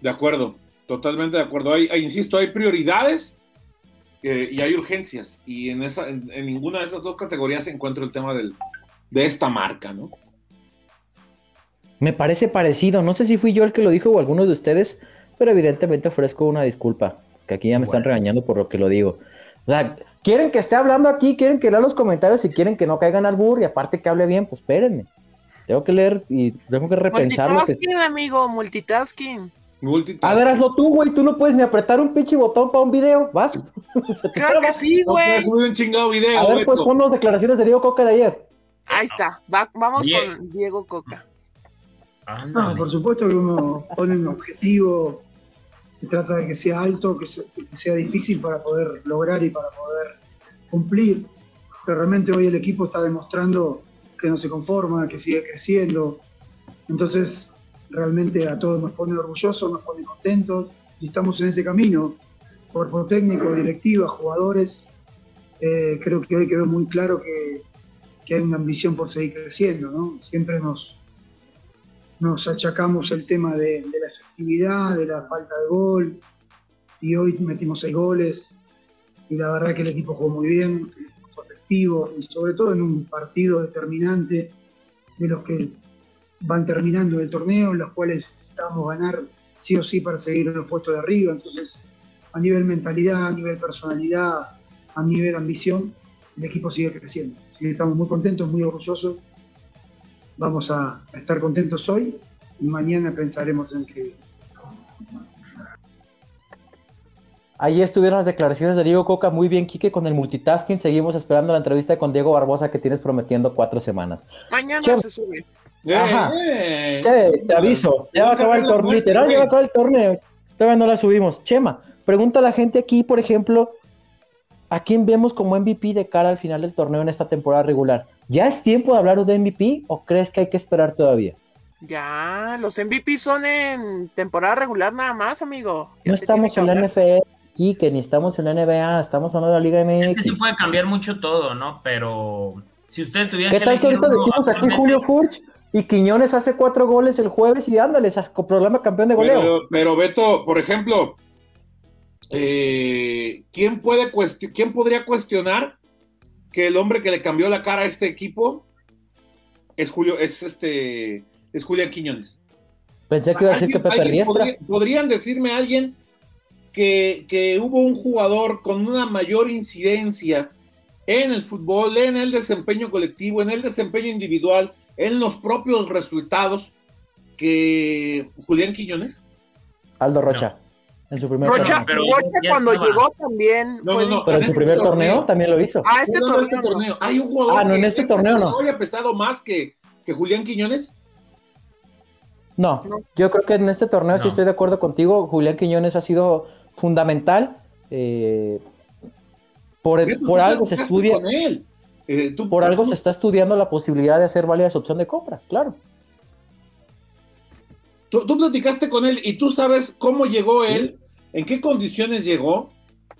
S5: De acuerdo, totalmente de acuerdo. Hay, insisto, hay prioridades eh, y hay urgencias. Y en, esa, en, ninguna de esas dos categorías se encuentra el tema del, de esta marca, ¿no?
S2: Me parece parecido. No sé si fui yo el que lo dijo o alguno de ustedes, pero evidentemente ofrezco una disculpa. Que aquí ya me están regañando por lo que lo digo. O sea, quieren que esté hablando aquí, quieren que lea los comentarios y quieren que no caigan al burro y aparte que hable bien, pues espérenme. Tengo que leer y tengo que repensar.
S4: Multitasking, amigo, multitasking.
S2: A ver, hazlo tú, güey. Tú no puedes ni apretar un pinche botón para un video. ¿Vas?
S4: claro que sí, güey.
S5: No un chingado video.
S2: A ver, pues pon las declaraciones de Diego Coca de ayer.
S4: Ahí está. vamos con Diego Coca.
S6: No, por supuesto que uno pone un objetivo que trata de que sea alto, que sea, difícil para poder lograr y para poder cumplir. Pero realmente hoy el equipo está demostrando que no se conforma, que sigue creciendo. Entonces, realmente a todos nos pone orgullosos, nos pone contentos y estamos en ese camino. Cuerpo técnico, directiva, jugadores. Eh, creo que hoy quedó muy claro que, que, hay una ambición por seguir creciendo. ¿no? Siempre nos, nos achacamos el tema de, la efectividad, de la falta de gol y hoy metimos seis goles y la verdad que el equipo jugó muy bien, fue efectivo y sobre todo en un partido determinante de los que van terminando el torneo, en los cuales necesitamos ganar sí o sí para seguir en los puestos de arriba. Entonces, a nivel mentalidad, a nivel personalidad, a nivel ambición, el equipo sigue creciendo. estamos muy contentos, muy orgullosos. Vamos a estar contentos hoy y mañana pensaremos en que
S2: Ahí estuvieron las declaraciones de Diego Coca, muy bien, Quique, con el multitasking. Seguimos esperando la entrevista con Diego Barbosa que tienes prometiendo cuatro semanas.
S4: Mañana se sube.
S2: Ajá. che, te aviso, ya va a acabar el torneo, literal, ya va a acabar el torneo. Todavía no la subimos. Chema, pregunta a la gente aquí, por ejemplo, ¿a quién vemos como MVP de cara al final del torneo en esta temporada regular? ¿Ya es tiempo de hablar de MVP o crees que hay que esperar todavía?
S4: Ya, los MVP son en temporada regular nada más, amigo.
S2: no estamos en la NFL, y que ni estamos en la NBA, estamos hablando de la Liga MX.
S3: Es que sí puede cambiar mucho todo, ¿no? Pero si ustedes tuvieran
S2: ¿Qué tal que ahorita decimos aquí Julio Furch y Quiñones hace cuatro goles el jueves y ándale, programa campeón de goleo.
S5: Pero, Beto, por ejemplo, eh, ¿quién, puede ¿quién podría cuestionar que el hombre que le cambió la cara a este equipo es Julio, es este, es Julián Quiñones?
S2: Pensé que iba a decir que Pepe
S5: ¿Podrían decirme a alguien que, que hubo un jugador con una mayor incidencia en el fútbol, en el desempeño colectivo, en el desempeño individual, en los propios resultados que Julián Quiñones?
S2: Aldo Rocha. En su primer
S4: Rocha, torneo. Rocha cuando llegó también.
S2: No, no, no. Pero en su este primer torneo, también lo hizo.
S4: Ah, este, torneo, este torneo.
S5: Hay un jugador.
S2: Ah, no, en este, este torneo no.
S5: ¿Había pesado más que, que Julián Quiñones?
S2: No, yo creo que en este torneo sí estoy de acuerdo contigo. Julián Quiñones ha sido fundamental. Eh, por, por algo se estudia. Él. Eh, Por algo se está estudiando la posibilidad de hacer válida esa opción de compra, claro.
S5: Tú, platicaste con él y tú sabes cómo llegó él, en qué condiciones llegó.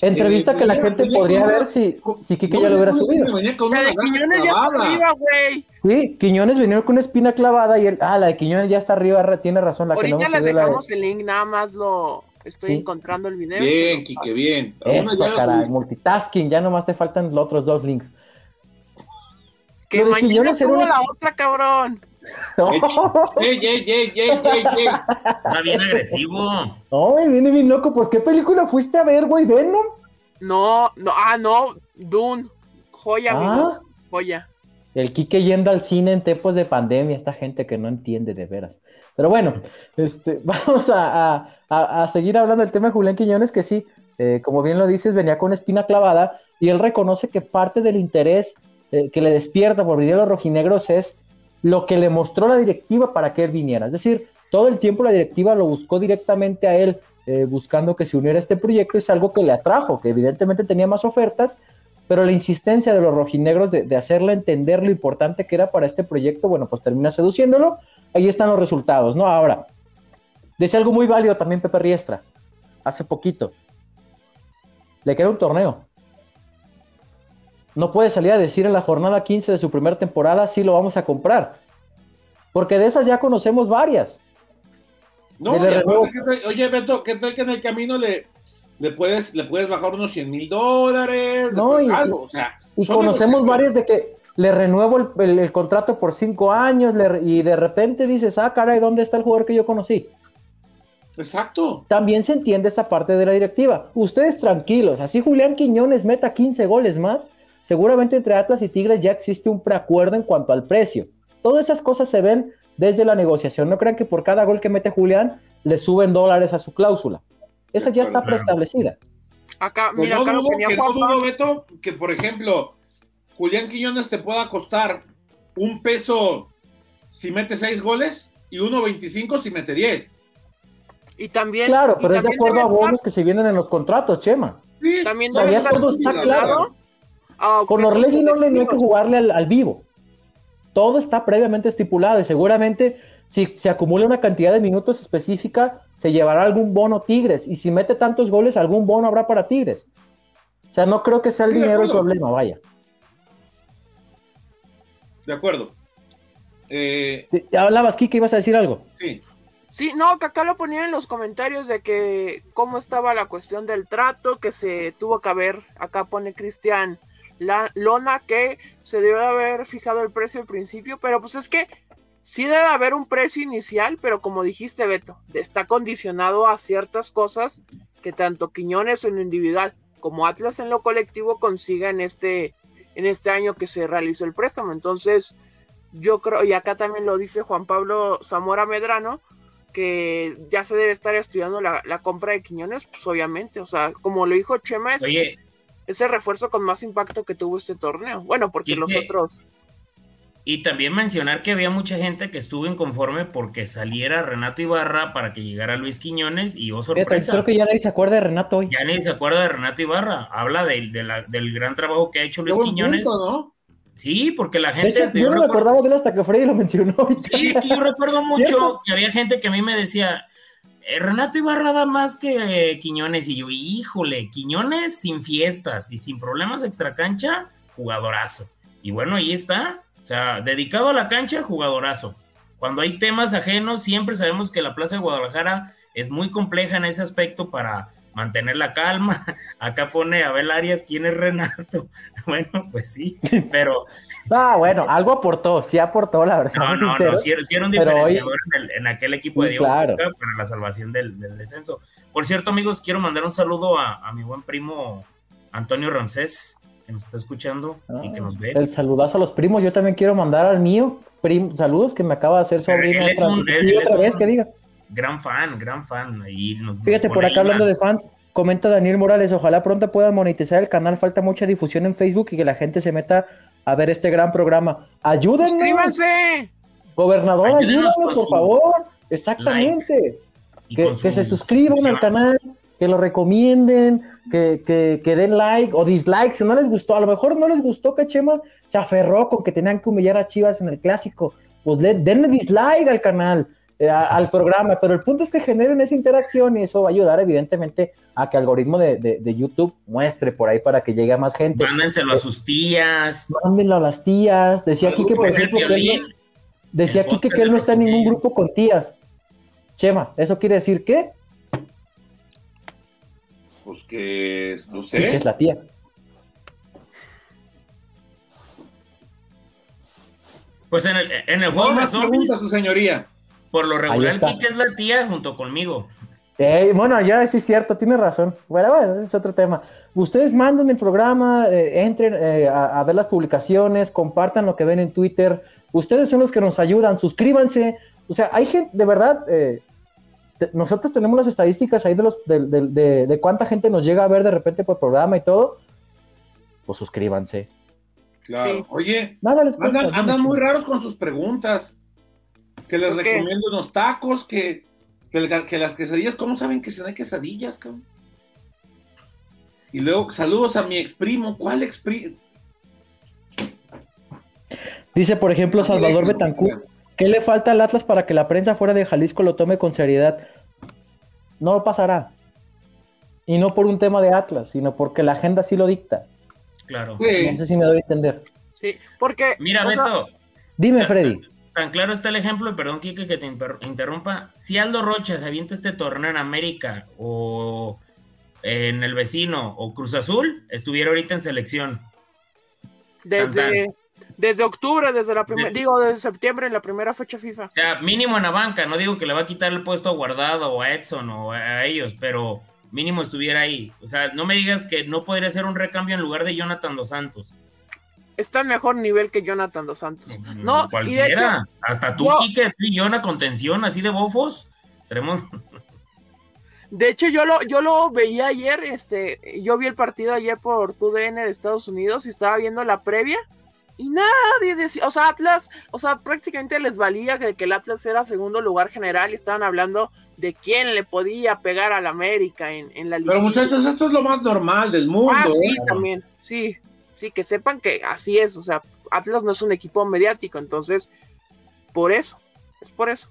S2: Entrevista eh, que la gente podría ver si, si Quique ya lo hubiera subido.
S4: Quiñones ya está arriba, güey.
S2: Sí, Quiñones venía con una espina clavada y él, ah, la de Quiñones ya está arriba, tiene razón. La
S4: Ahorita que no les dejamos el link, nada más lo estoy encontrando el video.
S5: Bien, Quique, bien.
S2: Eso, caray, multitasking, ya nomás te faltan los otros dos links.
S4: Que mañana subo la otra, cabrón.
S5: ey, ey, ey, ey, ey,
S3: Está bien agresivo.
S2: Ay, viene bien loco. Pues, ¿qué película fuiste a ver, güey? ¿Venom?
S4: No, no, ah, no, Dune. Joya, ah. amigos. Joya.
S2: El Kike yendo al cine en tiempos de pandemia, esta gente que no entiende de veras. Pero bueno, este, vamos a, a, a seguir hablando del tema de Julián Quiñones, que sí, eh, como bien lo dices, venía con espina clavada y él reconoce que parte del interés eh, que le despierta por video los rojinegros es lo que le mostró la directiva para que él viniera. Es decir, todo el tiempo la directiva lo buscó directamente a él eh, buscando que se uniera a este proyecto, es algo que le atrajo, que evidentemente tenía más ofertas, pero la insistencia de los rojinegros de, de hacerle entender lo importante que era para este proyecto, bueno, pues termina seduciéndolo. Ahí están los resultados, ¿no? Ahora, decía algo muy válido también Pepe Riestra, hace poquito. Le queda un torneo. No puede salir a decir en la jornada 15 de su primera temporada si lo vamos a comprar. Porque de esas ya conocemos varias.
S5: No, oye, Beto, ¿qué tal que en el camino le, le puedes, le puedes bajar unos 100 mil dólares?
S2: No, y, algo, o sea, y conocemos varios de que le renuevo el, contrato por cinco años y de repente dices, ah, caray, ¿dónde está el jugador que yo conocí?
S5: Exacto.
S2: También se entiende esta parte de la directiva. Ustedes tranquilos, así Julián Quiñones meta 15 goles más, seguramente entre Atlas y Tigres ya existe un preacuerdo en cuanto al precio. Todas esas cosas se ven desde la negociación. No crean que por cada gol que mete Julián le suben dólares a su cláusula. Esa ya está preestablecida.
S5: Acá, pues mira, acá lo que no Beto, que por ejemplo, Julián Quiñones te pueda costar un peso si mete seis goles y 1.25 si mete 10.
S4: Y también.
S2: Claro, pero es de acuerdo a bonos que se vienen en los contratos, Chema.
S4: Sí, también debe estar todo está claro.
S2: Ah, Con Orlegui no le hay que jugarle al vivo todo está previamente estipulado y seguramente si se acumula una cantidad de minutos específica, se llevará algún bono Tigres. Y si mete tantos goles, algún bono habrá para Tigres. O sea, no creo que sea el dinero el problema, vaya.
S5: De acuerdo. Eh...
S2: Hablabas, que ibas a decir algo.
S5: Sí.
S4: Sí, no, que acá lo ponía en los comentarios de que cómo estaba la cuestión del trato, que se tuvo que haber, acá pone Cristian, la lona que se debe haber fijado el precio al principio, pero pues es que sí debe haber un precio inicial, pero como dijiste Beto, está condicionado a ciertas cosas que tanto Quiñones en lo individual como Atlas en lo colectivo consiga en este, en este año que se realizó el préstamo. Entonces, yo creo, y acá también lo dice Juan Pablo Zamora Medrano, que ya se debe estar estudiando la, compra de Quiñones, pues obviamente, o sea, como lo dijo Chema, es, ese refuerzo con más impacto que tuvo este torneo. Bueno, porque los otros.
S3: Y también mencionar que había mucha gente que estuvo inconforme porque saliera Renato Ibarra para que llegara Luis Quiñones y oh sorpresa.
S2: Creo que ya nadie se acuerda de Renato hoy.
S3: Ya nadie se acuerda de Renato Ibarra. Habla de, del gran trabajo que ha hecho Luis Quiñones. Sí, porque la gente.
S2: yo no me acordaba de él hasta que Freddy lo mencionó.
S3: Sí, es que yo recuerdo mucho que había gente que a mí me decía, Renato Ibarra da más que Quiñones y yo, híjole, Quiñones sin fiestas y sin problemas extra cancha, jugadorazo. Y bueno, ahí está, o sea, dedicado a la cancha, jugadorazo. Cuando hay temas ajenos, siempre sabemos que la Plaza de Guadalajara es muy compleja en ese aspecto para mantener la calma. Acá pone Abel Arias, ¿quién es Renato? Bueno, pues sí, pero
S2: Ah, bueno, algo aportó, sí aportó, la verdad.
S3: No, no, no, sí, un diferenciador en, aquel equipo de Diego
S2: claro.
S3: para la salvación del, descenso. Por cierto, amigos, quiero mandar un saludo a, mi buen primo Antonio Ramsés, que nos está escuchando y que nos ve.
S2: El saludazo a los primos, yo también quiero mandar al mío, saludos que me acaba de hacer sobrino.
S3: Él es un, él, otra vez que diga. Gran fan, gran fan.
S2: Fíjate, por acá hablando de fans, comenta Daniel Morales, ojalá pronto puedan monetizar el canal, falta mucha difusión en Facebook y que la gente se meta a ver este gran programa. Ayúdenme.
S4: Suscríbanse.
S2: Gobernador, ayúdenme, por favor. Exactamente. Que, se suscriban al canal, que lo recomienden, que, que, den like o dislike si no les gustó. A lo mejor no les gustó que Chema se aferró con que tenían que humillar a Chivas en el clásico. Pues denle dislike al canal. Eh, al programa, pero el punto es que generen esa interacción y eso va a ayudar evidentemente a que el algoritmo de, YouTube muestre por ahí para que llegue a más gente.
S3: Mándenselo a sus tías.
S2: Mándenlo a las tías. Decía aquí que por ejemplo, que él, decía aquí que, él no está en ningún grupo con tías. Chema, ¿eso quiere decir qué?
S5: Pues que no sé.
S2: es la tía.
S3: Pues en el, en el juego
S5: de su señoría.
S3: Por lo regular, Kike es la tía junto conmigo.
S2: bueno, ya sí es cierto, tiene razón. Bueno, bueno, es otro tema. Ustedes manden el programa, eh, entren eh, a, ver las publicaciones, compartan lo que ven en Twitter. Ustedes son los que nos ayudan, suscríbanse. O sea, hay gente, de verdad, eh, nosotros tenemos las estadísticas ahí de, los, de, cuánta gente nos llega a ver de repente por programa y todo. Pues suscríbanse.
S5: Claro. Oye, Nada les andan muy raros con sus preguntas que les recomiendo unos tacos, que Que, las quesadillas, ¿cómo saben que se dan quesadillas, cabrón? Y luego, saludos a mi ex primo. ¿Cuál ex primo?
S2: Dice, por ejemplo, Salvador Betancur, ¿qué le falta al Atlas para que la prensa fuera de Jalisco lo tome con seriedad? No lo pasará. Y no por un tema de Atlas, sino porque la agenda sí lo dicta.
S3: Claro.
S2: No sé si me doy a entender.
S4: Sí, porque.
S3: Mira, Beto.
S2: dime, Freddy.
S3: Tan, claro está el ejemplo, y perdón, Kike, que te interrumpa. Si Aldo Rocha se avienta este torneo en América o en el vecino o Cruz Azul, estuviera ahorita en selección.
S4: Desde, desde octubre, desde la primera, digo, desde septiembre, en la primera fecha FIFA.
S3: O sea, mínimo en la banca, no digo que le va a quitar el puesto a Guardado o a Edson o a ellos, pero mínimo estuviera ahí. O sea, no me digas que no podría ser un recambio en lugar de Jonathan Dos Santos.
S4: Está en mejor nivel que Jonathan Dos Santos. No,
S3: cualquiera. Y de hecho, Hasta tú, Kike, tú y contención así de bofos. Tenemos.
S4: De hecho, yo lo, yo lo veía ayer, este, yo vi el partido ayer por TUDN de Estados Unidos y estaba viendo la previa y nadie decía, o sea, Atlas, o sea, prácticamente les valía que, que el Atlas era segundo lugar general y estaban hablando de quién le podía pegar al América en, en la
S5: liga. Pero muchachos, esto es lo más normal del mundo. Ah,
S4: sí, ¿eh? también, sí, sí, que sepan que así es, o sea, Atlas no es un equipo mediático, entonces, por eso, es por eso.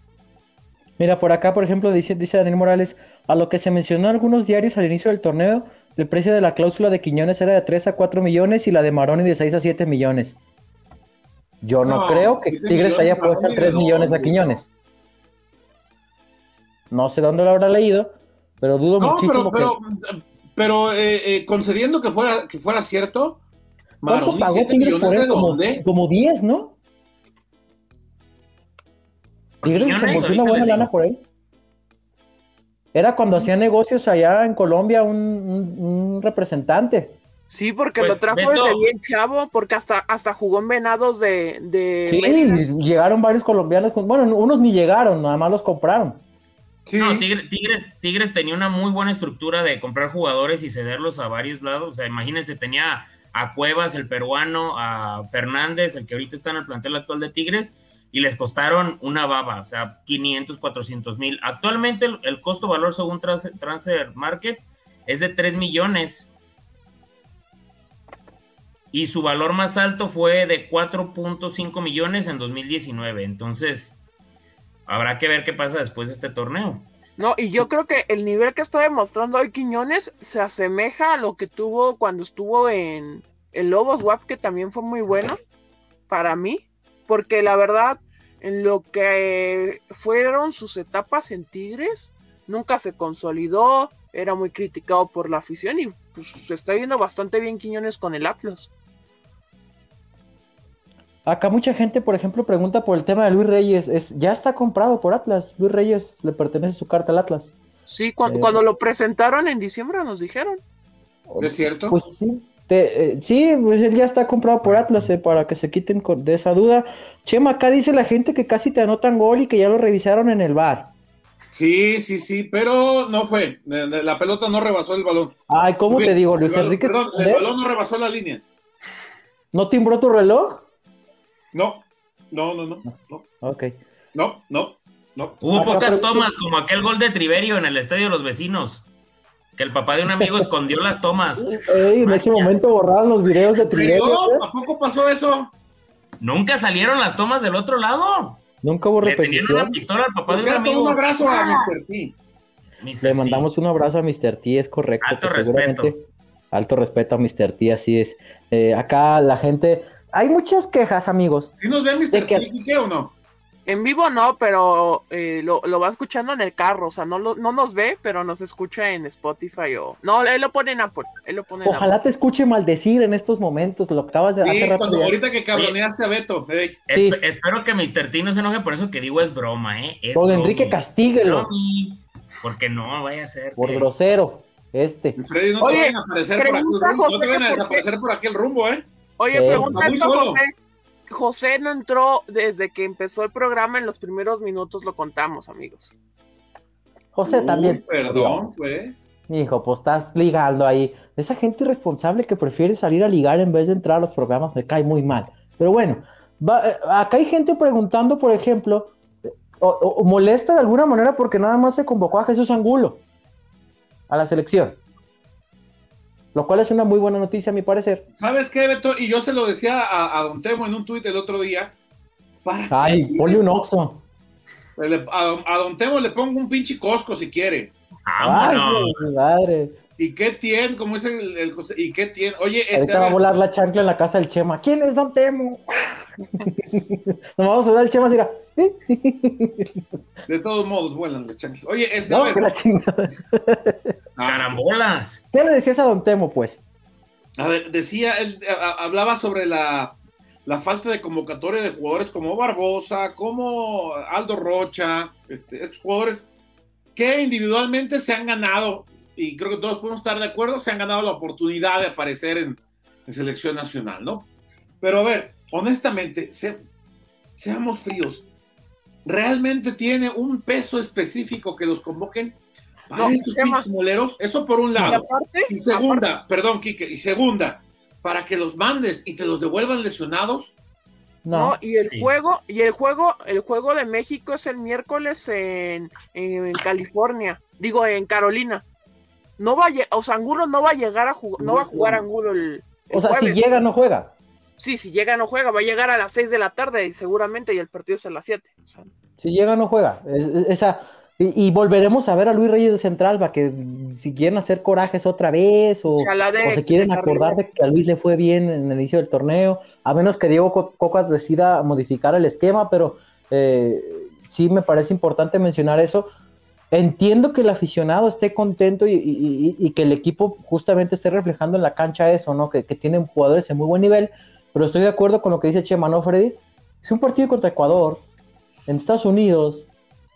S2: Mira, por acá, por ejemplo, dice, dice Daniel Morales, a lo que se mencionó en algunos diarios al inicio del torneo, el precio de la cláusula de Quiñones era de 3 a 4 millones y la de Maroni de 6 a 7 millones. Yo no, creo que Tigres haya puesto 3 millones a Quiñones. No sé dónde lo habrá leído, pero dudo muchísimo
S5: pero, pero, pero eh, eh, concediendo que fuera, que fuera cierto,
S2: ¿cuánto pagó Tigres por él? Como, como 10, ¿no? Tigres se volvió una buena lana por él. Era cuando hacía negocios allá en Colombia un, representante.
S4: Sí, porque lo pues, trajo desde bien chavo, porque hasta, hasta jugó en Venados de, de
S2: sí, llegaron varios colombianos, bueno, unos ni llegaron, nada más los compraron.
S3: No, Tigres, Tigres, tenía una muy buena estructura de comprar jugadores y cederlos a varios lados. O sea, imagínense, tenía a Cuevas, el peruano, a Fernández, el que ahorita está en el plantel actual de Tigres, y les costaron una baba, o sea, 500, 400 mil. Actualmente el, costo-valor según Transfer Market es de 3 millones. Y su valor más alto fue de 4.5 millones en 2019. Entonces, habrá que ver qué pasa después de este torneo.
S4: No, y yo creo que el nivel que está demostrando hoy Quiñones se asemeja a lo que tuvo cuando estuvo en el Lobos WAP, que también fue muy bueno para mí, porque la verdad, en lo que fueron sus etapas en Tigres, nunca se consolidó, era muy criticado por la afición y pues se está viendo bastante bien Quiñones con el Atlas.
S2: Acá mucha gente, por ejemplo, pregunta por el tema de Luis Reyes. Es, ya está comprado por Atlas. Luis Reyes le pertenece su carta al Atlas.
S4: Sí, cuando, eh, cuando lo presentaron en diciembre nos dijeron.
S5: ¿Es cierto?
S2: Pues sí. Eh, sí, pues él ya está comprado por Atlas eh, para que se quiten de esa duda. Chema, acá dice la gente que casi te anotan gol y que ya lo revisaron en el bar.
S5: Sí, sí, sí, pero no fue. La pelota no rebasó el balón.
S2: Ay, ¿cómo te digo, Luis Enrique?
S5: Perdón, el balón no rebasó la línea.
S2: ¿No timbró tu reloj?
S5: No, no, no, no. no.
S2: Ok.
S5: No, no, no.
S3: Hubo pocas tomas, como aquel gol de Triverio en el estadio de los vecinos. Que el papá de un amigo escondió las tomas.
S2: en ese momento borraron los videos de Triverio.
S5: No, ¿Tampoco pasó eso?
S3: Nunca salieron las tomas del otro lado.
S2: Nunca hubo repetición. Le
S3: una pistola al papá de un amigo.
S5: Un abrazo a Mr. T.
S2: Le mandamos un abrazo a Mr. T, es correcto.
S3: Alto respeto.
S2: Alto respeto a Mr. T, así es. Eh, acá la gente, hay muchas quejas, amigos.
S5: ¿Sí nos ve Mr. Que... o no?
S4: En vivo no, pero eh, lo, va escuchando en el carro, o sea, no, no nos ve, pero nos escucha en Spotify o... No, él lo pone en Apple, él lo pone
S2: Ojalá te escuche maldecir en estos momentos, lo acabas de
S5: sí, hace rato. ahorita que cabroneaste a Beto.
S3: Sí. espero que Mr. T no se enoje por eso que digo es broma, ¿eh? Es
S2: Don Enrique Castíguelo.
S3: Porque no vaya a ser.
S2: Por grosero, este.
S5: Freddy, no te vayan a aparecer por aquí, no te vayan a desaparecer por aquí el rumbo, ¿eh?
S4: Oye, pregunta esto, José. José no entró desde que empezó el programa, en los primeros minutos lo contamos, amigos.
S2: José también.
S5: Perdón, pues.
S2: Hijo, pues estás ligando ahí. Esa gente irresponsable que prefiere salir a ligar en vez de entrar a los programas me cae muy mal. Pero bueno, eh, acá hay gente preguntando, por ejemplo, o, molesta de alguna manera porque nada más se convocó a Jesús Angulo a la selección. Lo cual es una muy buena noticia, a mi parecer.
S5: ¿Sabes qué, Beto? Y yo se lo decía a, Don Temo en un tuit el otro día.
S2: Ay, ponle un oxo.
S5: A, Don Temo le pongo un pinche cosco si quiere.
S2: Ay, madre.
S5: ¿Y qué tiene? ¿Cómo es el, ¿Y qué tiene? Oye,
S2: este. va a volar la chancla en la casa del Chema. ¿Quién es Don Temo? Nos vamos a dar el Chema así.
S5: De todos modos, vuelan las chanclas. Oye, este.
S2: No, que la
S3: chingada. Carambolas.
S2: ¿Qué le decías a Don Temo, pues?
S5: A ver, decía, él hablaba sobre la, la falta de convocatoria de jugadores como Barbosa, como Aldo Rocha, este, estos jugadores que individualmente se han ganado y creo que todos podemos estar de acuerdo, se han ganado la oportunidad de aparecer en, selección nacional, ¿no? Pero a ver, honestamente, seamos fríos. ¿Realmente tiene un peso específico que los convoquen para estos pinches moleros? Eso por un lado. Y, segunda, perdón, Kike, y segunda, para que los mandes y te los devuelvan lesionados.
S4: No, y el juego, y el juego, el juego de México es el miércoles en, en California, digo en Carolina no va a, o sea, Angulo no va a llegar a jugar, no va a jugar Angulo el,
S2: O sea, si llega no juega.
S4: Sí, si llega no juega, va a llegar a las 6 de la tarde y seguramente y el partido es a las 7.
S2: Si llega no juega. esa, y, volveremos a ver a Luis Reyes de Central para que si quieren hacer corajes otra vez o, se quieren acordar de que a Luis le fue bien en el inicio del torneo, a menos que Diego Cocas decida modificar el esquema, pero eh, sí me parece importante mencionar eso entiendo que el aficionado esté contento y, que el equipo justamente esté reflejando en la cancha eso, ¿no? Que, tienen jugadores en muy buen nivel, pero estoy de acuerdo con lo que dice Chema, ¿no, Freddy? Es un partido contra Ecuador, en Estados Unidos,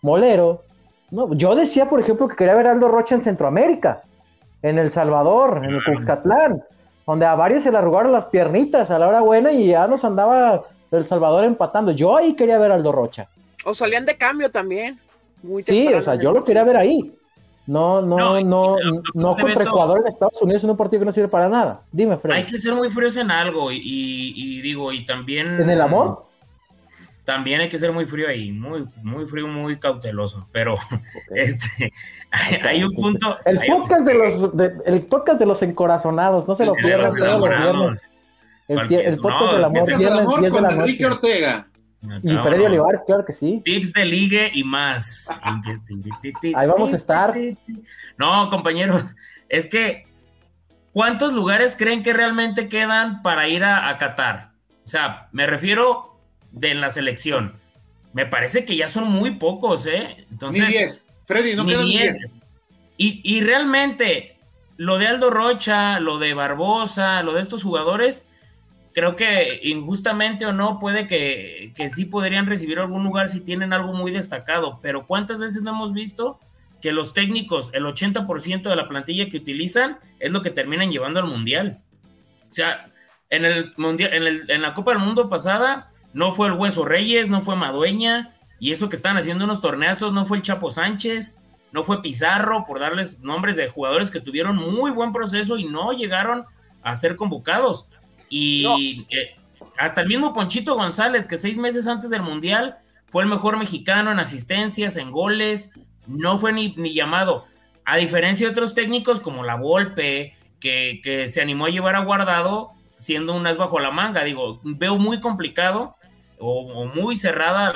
S2: Molero. ¿no? Yo decía, por ejemplo, que quería ver a Aldo Rocha en Centroamérica, en El Salvador, en el Cuxcatlán, donde a varios se le arrugaron las piernitas a la hora buena y ya nos andaba El Salvador empatando. Yo ahí quería ver a Aldo Rocha.
S4: O salían de cambio también
S2: sí, o sea, yo lo quería ver ahí. No, no, no, no, no contra Ecuador en Estados Unidos en un partido que no sirve para nada. Dime, Fred.
S3: Hay que ser muy fríos en algo y, digo, y también.
S2: ¿En el amor?
S3: También hay que ser muy frío ahí, muy, muy frío, muy cauteloso. Pero este, hay, un punto.
S2: El podcast, de los, el podcast de los encorazonados, no se lo pierdan El, el, podcast del amor,
S5: viernes, con Enrique Ortega.
S2: Y Freddy Olivares, claro que sí.
S3: Tips de ligue y más.
S2: Ahí vamos a estar.
S3: No, compañeros, es que ¿cuántos lugares creen que realmente quedan para ir a, Qatar? O sea, me refiero de la selección. Me parece que ya son muy pocos, ¿eh? Entonces,
S5: ni 10. Freddy, no quedan 10.
S3: Y, y realmente, lo de Aldo Rocha, lo de Barbosa, lo de estos jugadores, creo que injustamente o no, puede que, que, sí podrían recibir algún lugar si tienen algo muy destacado, pero ¿cuántas veces no hemos visto que los técnicos, el 80% de la plantilla que utilizan es lo que terminan llevando al Mundial? O sea, en, el mundial, en, el, en la Copa del Mundo pasada no fue el Hueso Reyes, no fue Madueña, y eso que están haciendo unos torneazos no fue el Chapo Sánchez, no fue Pizarro, por darles nombres de jugadores que tuvieron muy buen proceso y no llegaron a ser convocados. Y eh, hasta el mismo Ponchito González, que seis meses antes del Mundial fue el mejor mexicano en asistencias, en goles, no fue ni, llamado. A diferencia de otros técnicos como la Volpe, que, se animó a llevar a Guardado siendo un as bajo la manga. Digo, veo muy complicado o, muy cerrada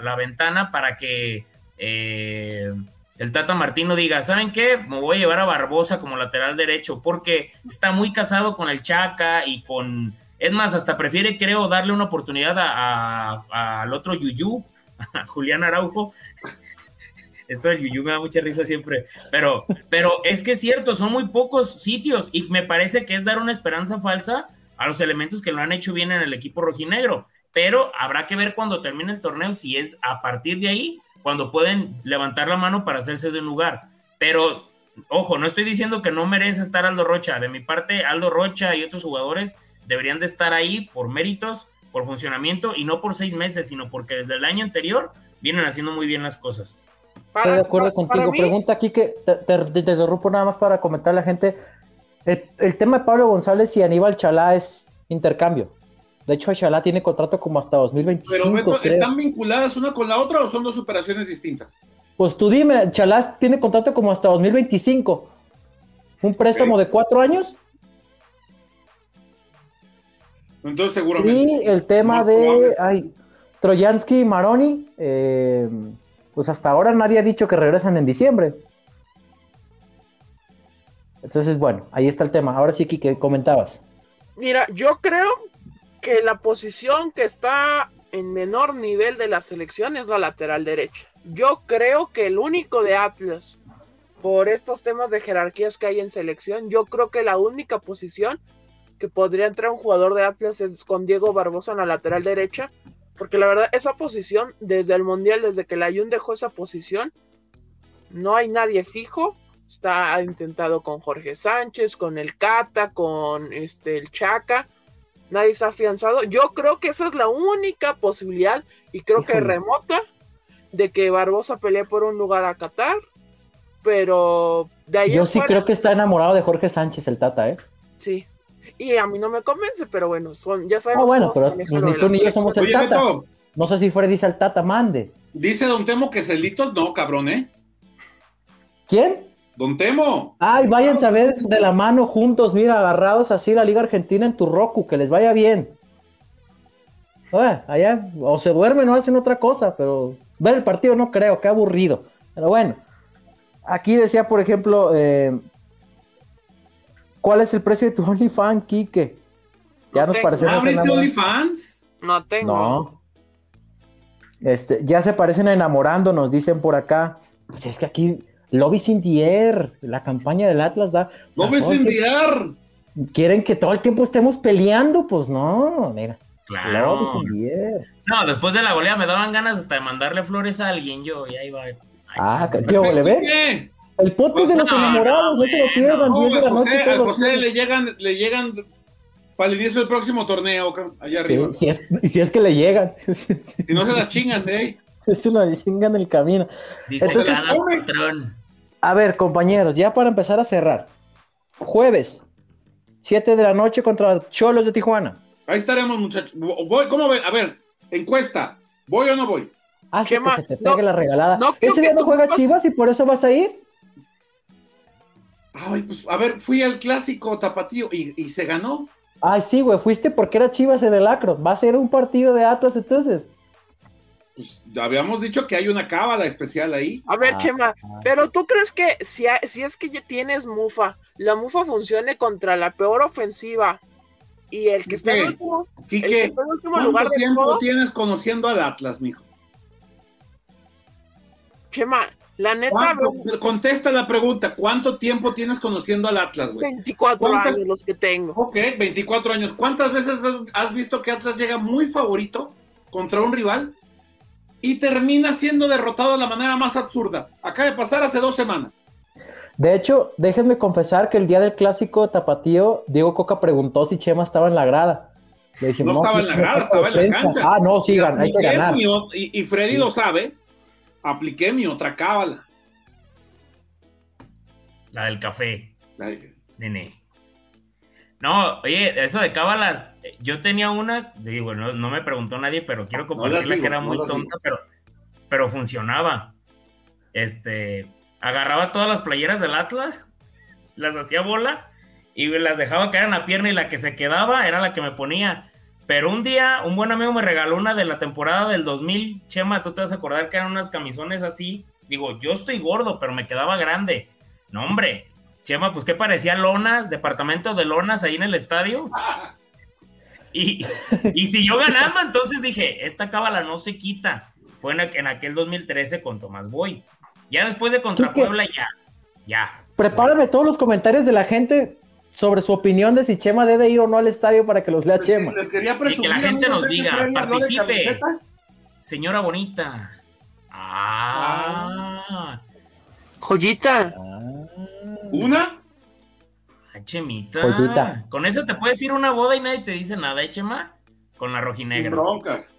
S3: la, ventana para que eh, el Tata Martino diga, ¿saben qué? Me voy a llevar a Barbosa como lateral derecho porque está muy casado con el Chaca y con... Es más, hasta prefiere, creo, darle una oportunidad al otro Yuyu, a Julián Araujo. Esto del Yuyu me da mucha risa siempre, pero, pero es que es cierto, son muy pocos sitios y me parece que es dar una esperanza falsa a los elementos que lo han hecho bien en el equipo rojinegro, pero habrá que ver cuando termine el torneo si es a partir de ahí cuando pueden levantar la mano para hacerse de un lugar. Pero, ojo, no estoy diciendo que no merece estar Aldo Rocha. De mi parte, Aldo Rocha y otros jugadores deberían de estar ahí por méritos, por funcionamiento y no por seis meses, sino porque desde el año anterior vienen haciendo muy bien las cosas.
S2: Estoy de acuerdo contigo. Pregunta aquí que te, te, interrumpo nada más para comentar a la gente. El, el, tema de Pablo González y Aníbal Chalá es intercambio. De hecho, Chalá tiene contrato como hasta 2025. Pero
S5: ¿están vinculadas una con la otra o son dos operaciones distintas?
S2: Pues tú dime, Chalá tiene contrato como hasta 2025. ¿Un préstamo de cuatro años?
S5: Entonces seguramente.
S2: Y el tema de ay, Trojansky y Maroni, eh, pues hasta ahora nadie ha dicho que regresan en diciembre. Entonces, bueno, ahí está el tema. Ahora sí, que comentabas.
S4: Mira, yo creo que la posición que está en menor nivel de la selección es la lateral derecha. Yo creo que el único de Atlas, por estos temas de jerarquías que hay en selección, yo creo que la única posición que podría entrar un jugador de Atlas es con Diego Barbosa en la lateral derecha, porque la verdad, esa posición, desde el Mundial, desde que la Ayun dejó esa posición, no hay nadie fijo Está intentado con Jorge Sánchez, con el Cata, con este, el Chaca. Nadie está afianzado. Yo creo que esa es la única posibilidad, y creo que remota, de que Barbosa pelee por un lugar a Qatar. Pero de ahí.
S2: Yo sí creo que está enamorado de Jorge Sánchez, el Tata, ¿eh?
S4: Sí. Y a mí no me convence, pero bueno, son, ya sabemos.
S2: Ah, bueno, pero ni tú ni yo somos el Tata. No sé si Freddy dice el Tata, mande.
S5: Dice Don Temo que Celitos no, cabrón, ¿eh?
S2: ¿Quién?
S5: Don Temo.
S2: Ay, váyanse a ver de la mano juntos, mira, agarrados así la Liga Argentina en tu Roku, que les vaya bien. allá, o se duermen o hacen otra cosa, pero ver el partido no creo, qué aburrido. Pero bueno, aquí decía, por ejemplo, eh, ¿cuál es el precio de tu OnlyFans, Kike?
S4: Ya nos parecen. ¿Abriste OnlyFans? No tengo. No.
S2: Este, ya se parecen enamorando, nos dicen por acá. Pues es que aquí Lobby sin dier, la campaña del Atlas da.
S5: Lobby sin dier.
S2: Quieren que todo el tiempo estemos peleando, pues no, mira.
S3: Claro. Lobby sin No, después de la goleada me daban ganas hasta de mandarle flores a alguien yo, y ahí va.
S2: ah, ¿qué le ve? El podcast de los enamorados, no, se lo pierdan.
S5: No, José, a José le llegan, le llegan para el próximo torneo, allá arriba.
S2: si, es, si es que le llegan.
S5: si no se las chingan de ahí.
S2: Es una chinga en el camino. Dice patrón. A ver, compañeros, ya para empezar a cerrar. Jueves, 7 de la noche contra Cholos de Tijuana.
S5: Ahí estaremos, muchachos. Voy, ¿Cómo ven? A ver, encuesta. ¿Voy o no voy?
S2: Ah, que se te pegue la regalada. ¿Ese día no juega Chivas y por eso vas a ir?
S5: Ay, pues, a ver, fui al clásico tapatío y, y se ganó.
S2: Ay, sí, güey, fuiste porque era Chivas en el Acro. Va a ser un partido de Atlas entonces
S5: pues habíamos dicho que hay una cábala especial ahí.
S4: A ver, ah, Chema, ah. pero tú crees que si, si es que ya tienes Mufa, la Mufa funcione contra la peor ofensiva y el que está en último,
S5: ¿cuánto tiempo tienes conociendo al Atlas, mijo?
S4: Chema, la neta.
S5: Contesta la pregunta: ¿cuánto tiempo tienes conociendo al Atlas, güey?
S4: 24 años los que tengo.
S5: Ok, 24 años. ¿Cuántas veces has visto que Atlas llega muy favorito contra un rival y termina siendo derrotado de la manera más absurda. Acaba de pasar hace dos semanas.
S2: De hecho, déjenme confesar que el día del clásico tapatío, Diego Coca preguntó si Chema estaba en la grada.
S5: no, estaba en la grada, estaba en la cancha.
S2: Ah, no, sigan, hay que ganar.
S5: y, Freddy lo sabe, apliqué mi otra cábala.
S3: La del café. Nene. No, oye, eso de cábalas, yo tenía una, digo, no, no me preguntó nadie, pero quiero compartirla que era muy tonta, pero, pero funcionaba. Este, agarraba todas las playeras del Atlas, las hacía bola y las dejaba caer en la pierna y la que se quedaba era la que me ponía. Pero un día, un buen amigo me regaló una de la temporada del 2000. Chema, tú te vas a acordar que eran unas camisones así. Digo, yo estoy gordo, pero me quedaba grande. No, hombre, Chema, pues ¿qué parecía lonas, departamento de lonas ahí en el estadio? Y, y siguió ganando, entonces dije, esta cábala no se quita. Fue en, aquel 2013 con Tomás Boy. Ya después de contra Puebla, ya, ya.
S2: Prepárame todos los comentarios de la gente sobre su opinión de si Chema debe ir o no al estadio para que los lea Chema.
S5: Les quería
S3: presumir, que la gente nos diga, participe. Señora bonita. Ah.
S4: Joyita.
S5: ¿Una?
S3: Chemita. Con eso te puedes ir a una boda y nadie te dice nada, ¿eh, Chema? Con la rojinegra.
S5: Sin broncas.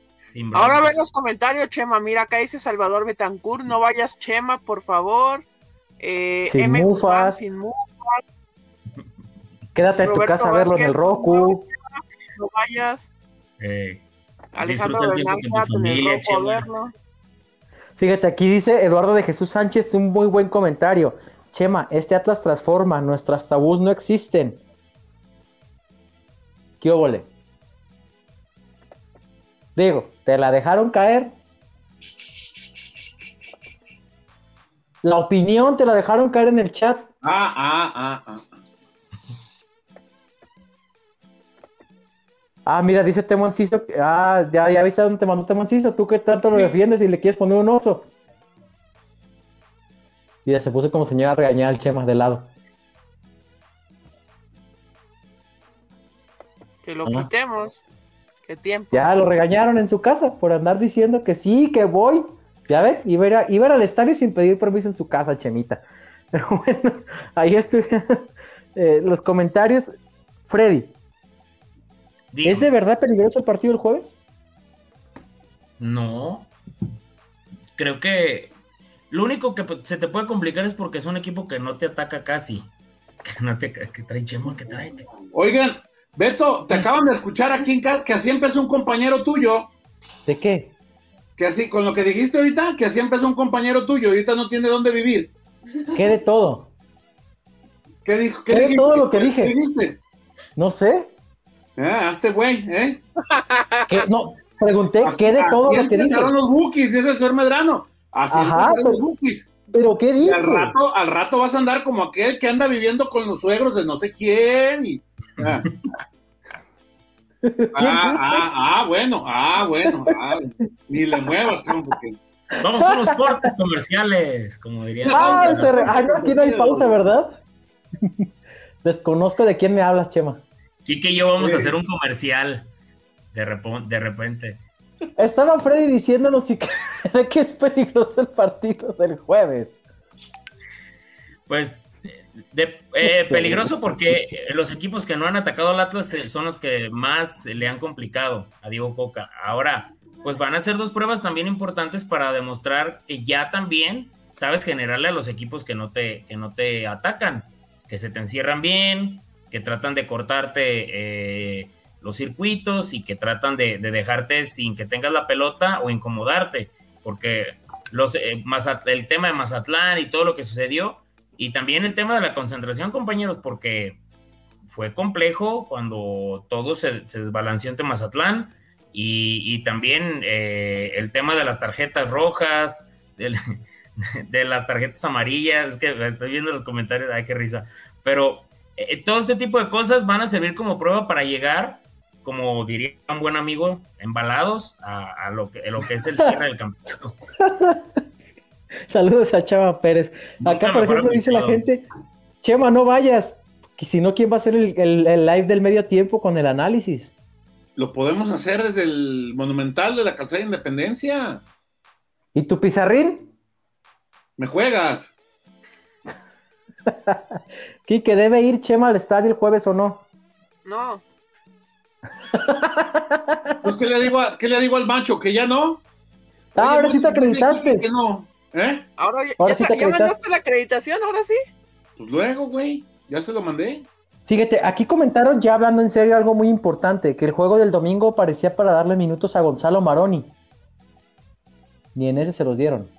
S4: Ahora ven los comentarios, Chema. Mira, acá dice Salvador Betancourt. No vayas, Chema, por favor.
S2: Eh, sin M. sin mufas. Quédate en tu casa a verlo en el Roku.
S4: No vayas.
S3: Eh,
S4: Alejandro familia,
S2: Fíjate, aquí dice Eduardo de Jesús Sánchez un muy buen comentario. Chema, este Atlas transforma, nuestras tabús no existen. ¿Qué óvole? Digo, ¿te la dejaron caer? La opinión te la dejaron caer en el chat.
S5: Ah, ah, ah, ah.
S2: Ah, mira, dice Temonciso. Ah, ya, ya viste dónde te mandó Temonciso. Tú que tanto lo defiendes y le quieres poner un oso. Mira, se puso como señora a regañar al Chema de lado.
S4: Que lo quitemos. ¿Qué tiempo?
S2: Ya lo regañaron en su casa por andar diciendo que sí, que voy. Ya ven, iba a, ir, al estadio sin pedir permiso en su casa, Chemita. Pero bueno, ahí estoy. Eh, los comentarios. Freddy, ¿es de verdad peligroso el partido el jueves?
S3: No. Creo que lo único que se te puede complicar es porque es un equipo que no te ataca casi. Que no te que trae Chemo, que trae.
S5: Oigan, Beto, te acaban de escuchar aquí en casa que así empezó un compañero tuyo.
S2: ¿De qué?
S5: Que así, con lo que dijiste ahorita, que así empezó un compañero tuyo, ahorita no tiene dónde vivir.
S2: ¿Qué de todo?
S5: ¿Qué dijo?
S2: ¿Qué, de todo lo que dije? ¿Qué dijiste? No sé.
S5: Ah, este güey, ¿eh?
S2: No, pregunté, ¿qué de todo lo que dije?
S5: los bookies, dice el señor Medrano. Así
S2: Ajá, pero, bookies. ¿Pero qué dices?
S5: Al rato, al rato vas a andar como aquel que anda viviendo con los suegros de no sé quién. Y, ah. Ah, ah, ah, bueno, ah, bueno, ah, ni le muevas, porque...
S3: Vamos a los cortes comerciales, como dirían.
S2: Ah, ah no, aquí no hay pausa, ¿verdad? Desconozco de quién me hablas, Chema.
S3: Kike y yo vamos a hacer un comercial de, de repente.
S2: Estaba Freddy diciéndonos si que es peligroso el partido del jueves.
S3: Pues eh, peligroso porque los equipos que no han atacado al Atlas eh, son los que más le han complicado a Diego Coca. Ahora, pues van a ser dos pruebas también importantes para demostrar que ya también sabes generarle a los equipos que no te, que no te atacan, que se te encierran bien, que tratan de cortarte eh, los circuitos y que tratan de, dejarte sin que tengas la pelota o incomodarte, porque los, el tema de Mazatlán y todo lo que sucedió, y también el tema de la concentración, compañeros, porque fue complejo cuando todo se, desbalanceó entre Mazatlán y, también eh, el tema de las tarjetas rojas, de, las tarjetas amarillas, es que estoy viendo los comentarios, ay, qué risa, pero eh, todo este tipo de cosas van a servir como prueba para llegar, como diría un buen amigo, embalados a, lo, que, lo que es el cierre del campeonato.
S2: Saludos a Chema Pérez. Acá, por ejemplo, dice la gente, Chema, no vayas. Si no, ¿quién va a hacer el, live del medio tiempo con el análisis?
S5: Lo podemos hacer desde el Monumental de la Calzada de Independencia.
S2: ¿Y tu pizarrín?
S5: Me juegas.
S2: Quique, ¿debe ir Chema al estadio el jueves o no?
S4: No.
S5: Pues, ¿qué le digo, ¿qué le digo al macho? ¿Que ya no?
S2: Ah, ahora sí te acreditaste.
S5: Que no. ¿Eh?
S4: Ahora, ya, mandaste la acreditación, ahora sí.
S5: Pues luego, güey, ya se lo mandé.
S2: Fíjate, aquí comentaron ya hablando en serio algo muy importante, que el juego del domingo parecía para darle minutos a Gonzalo Maroni. Ni en ese se los dieron.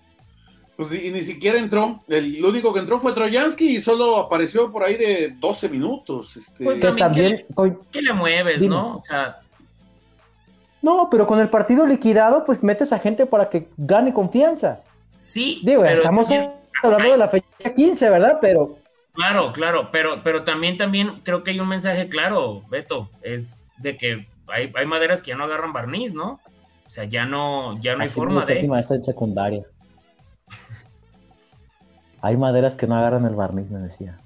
S5: Pues y ni siquiera entró. El, único que entró fue Troyansky y solo apareció por ahí de 12 minutos. Este...
S3: Pues también, ¿qué, le mueves, no? O sea,
S2: no, pero con el partido liquidado, pues metes a gente para que gane confianza.
S3: Sí,
S2: digo, estamos hablando de la fecha 15, ¿verdad? Pero
S3: Claro, claro, pero, pero también, también creo que hay un mensaje claro, Beto, es de que hay, maderas que ya no agarran barniz, ¿no? O sea, ya no, ya no hay forma de.
S2: Está en secundaria. Hay maderas que no agarran el barniz, me decía.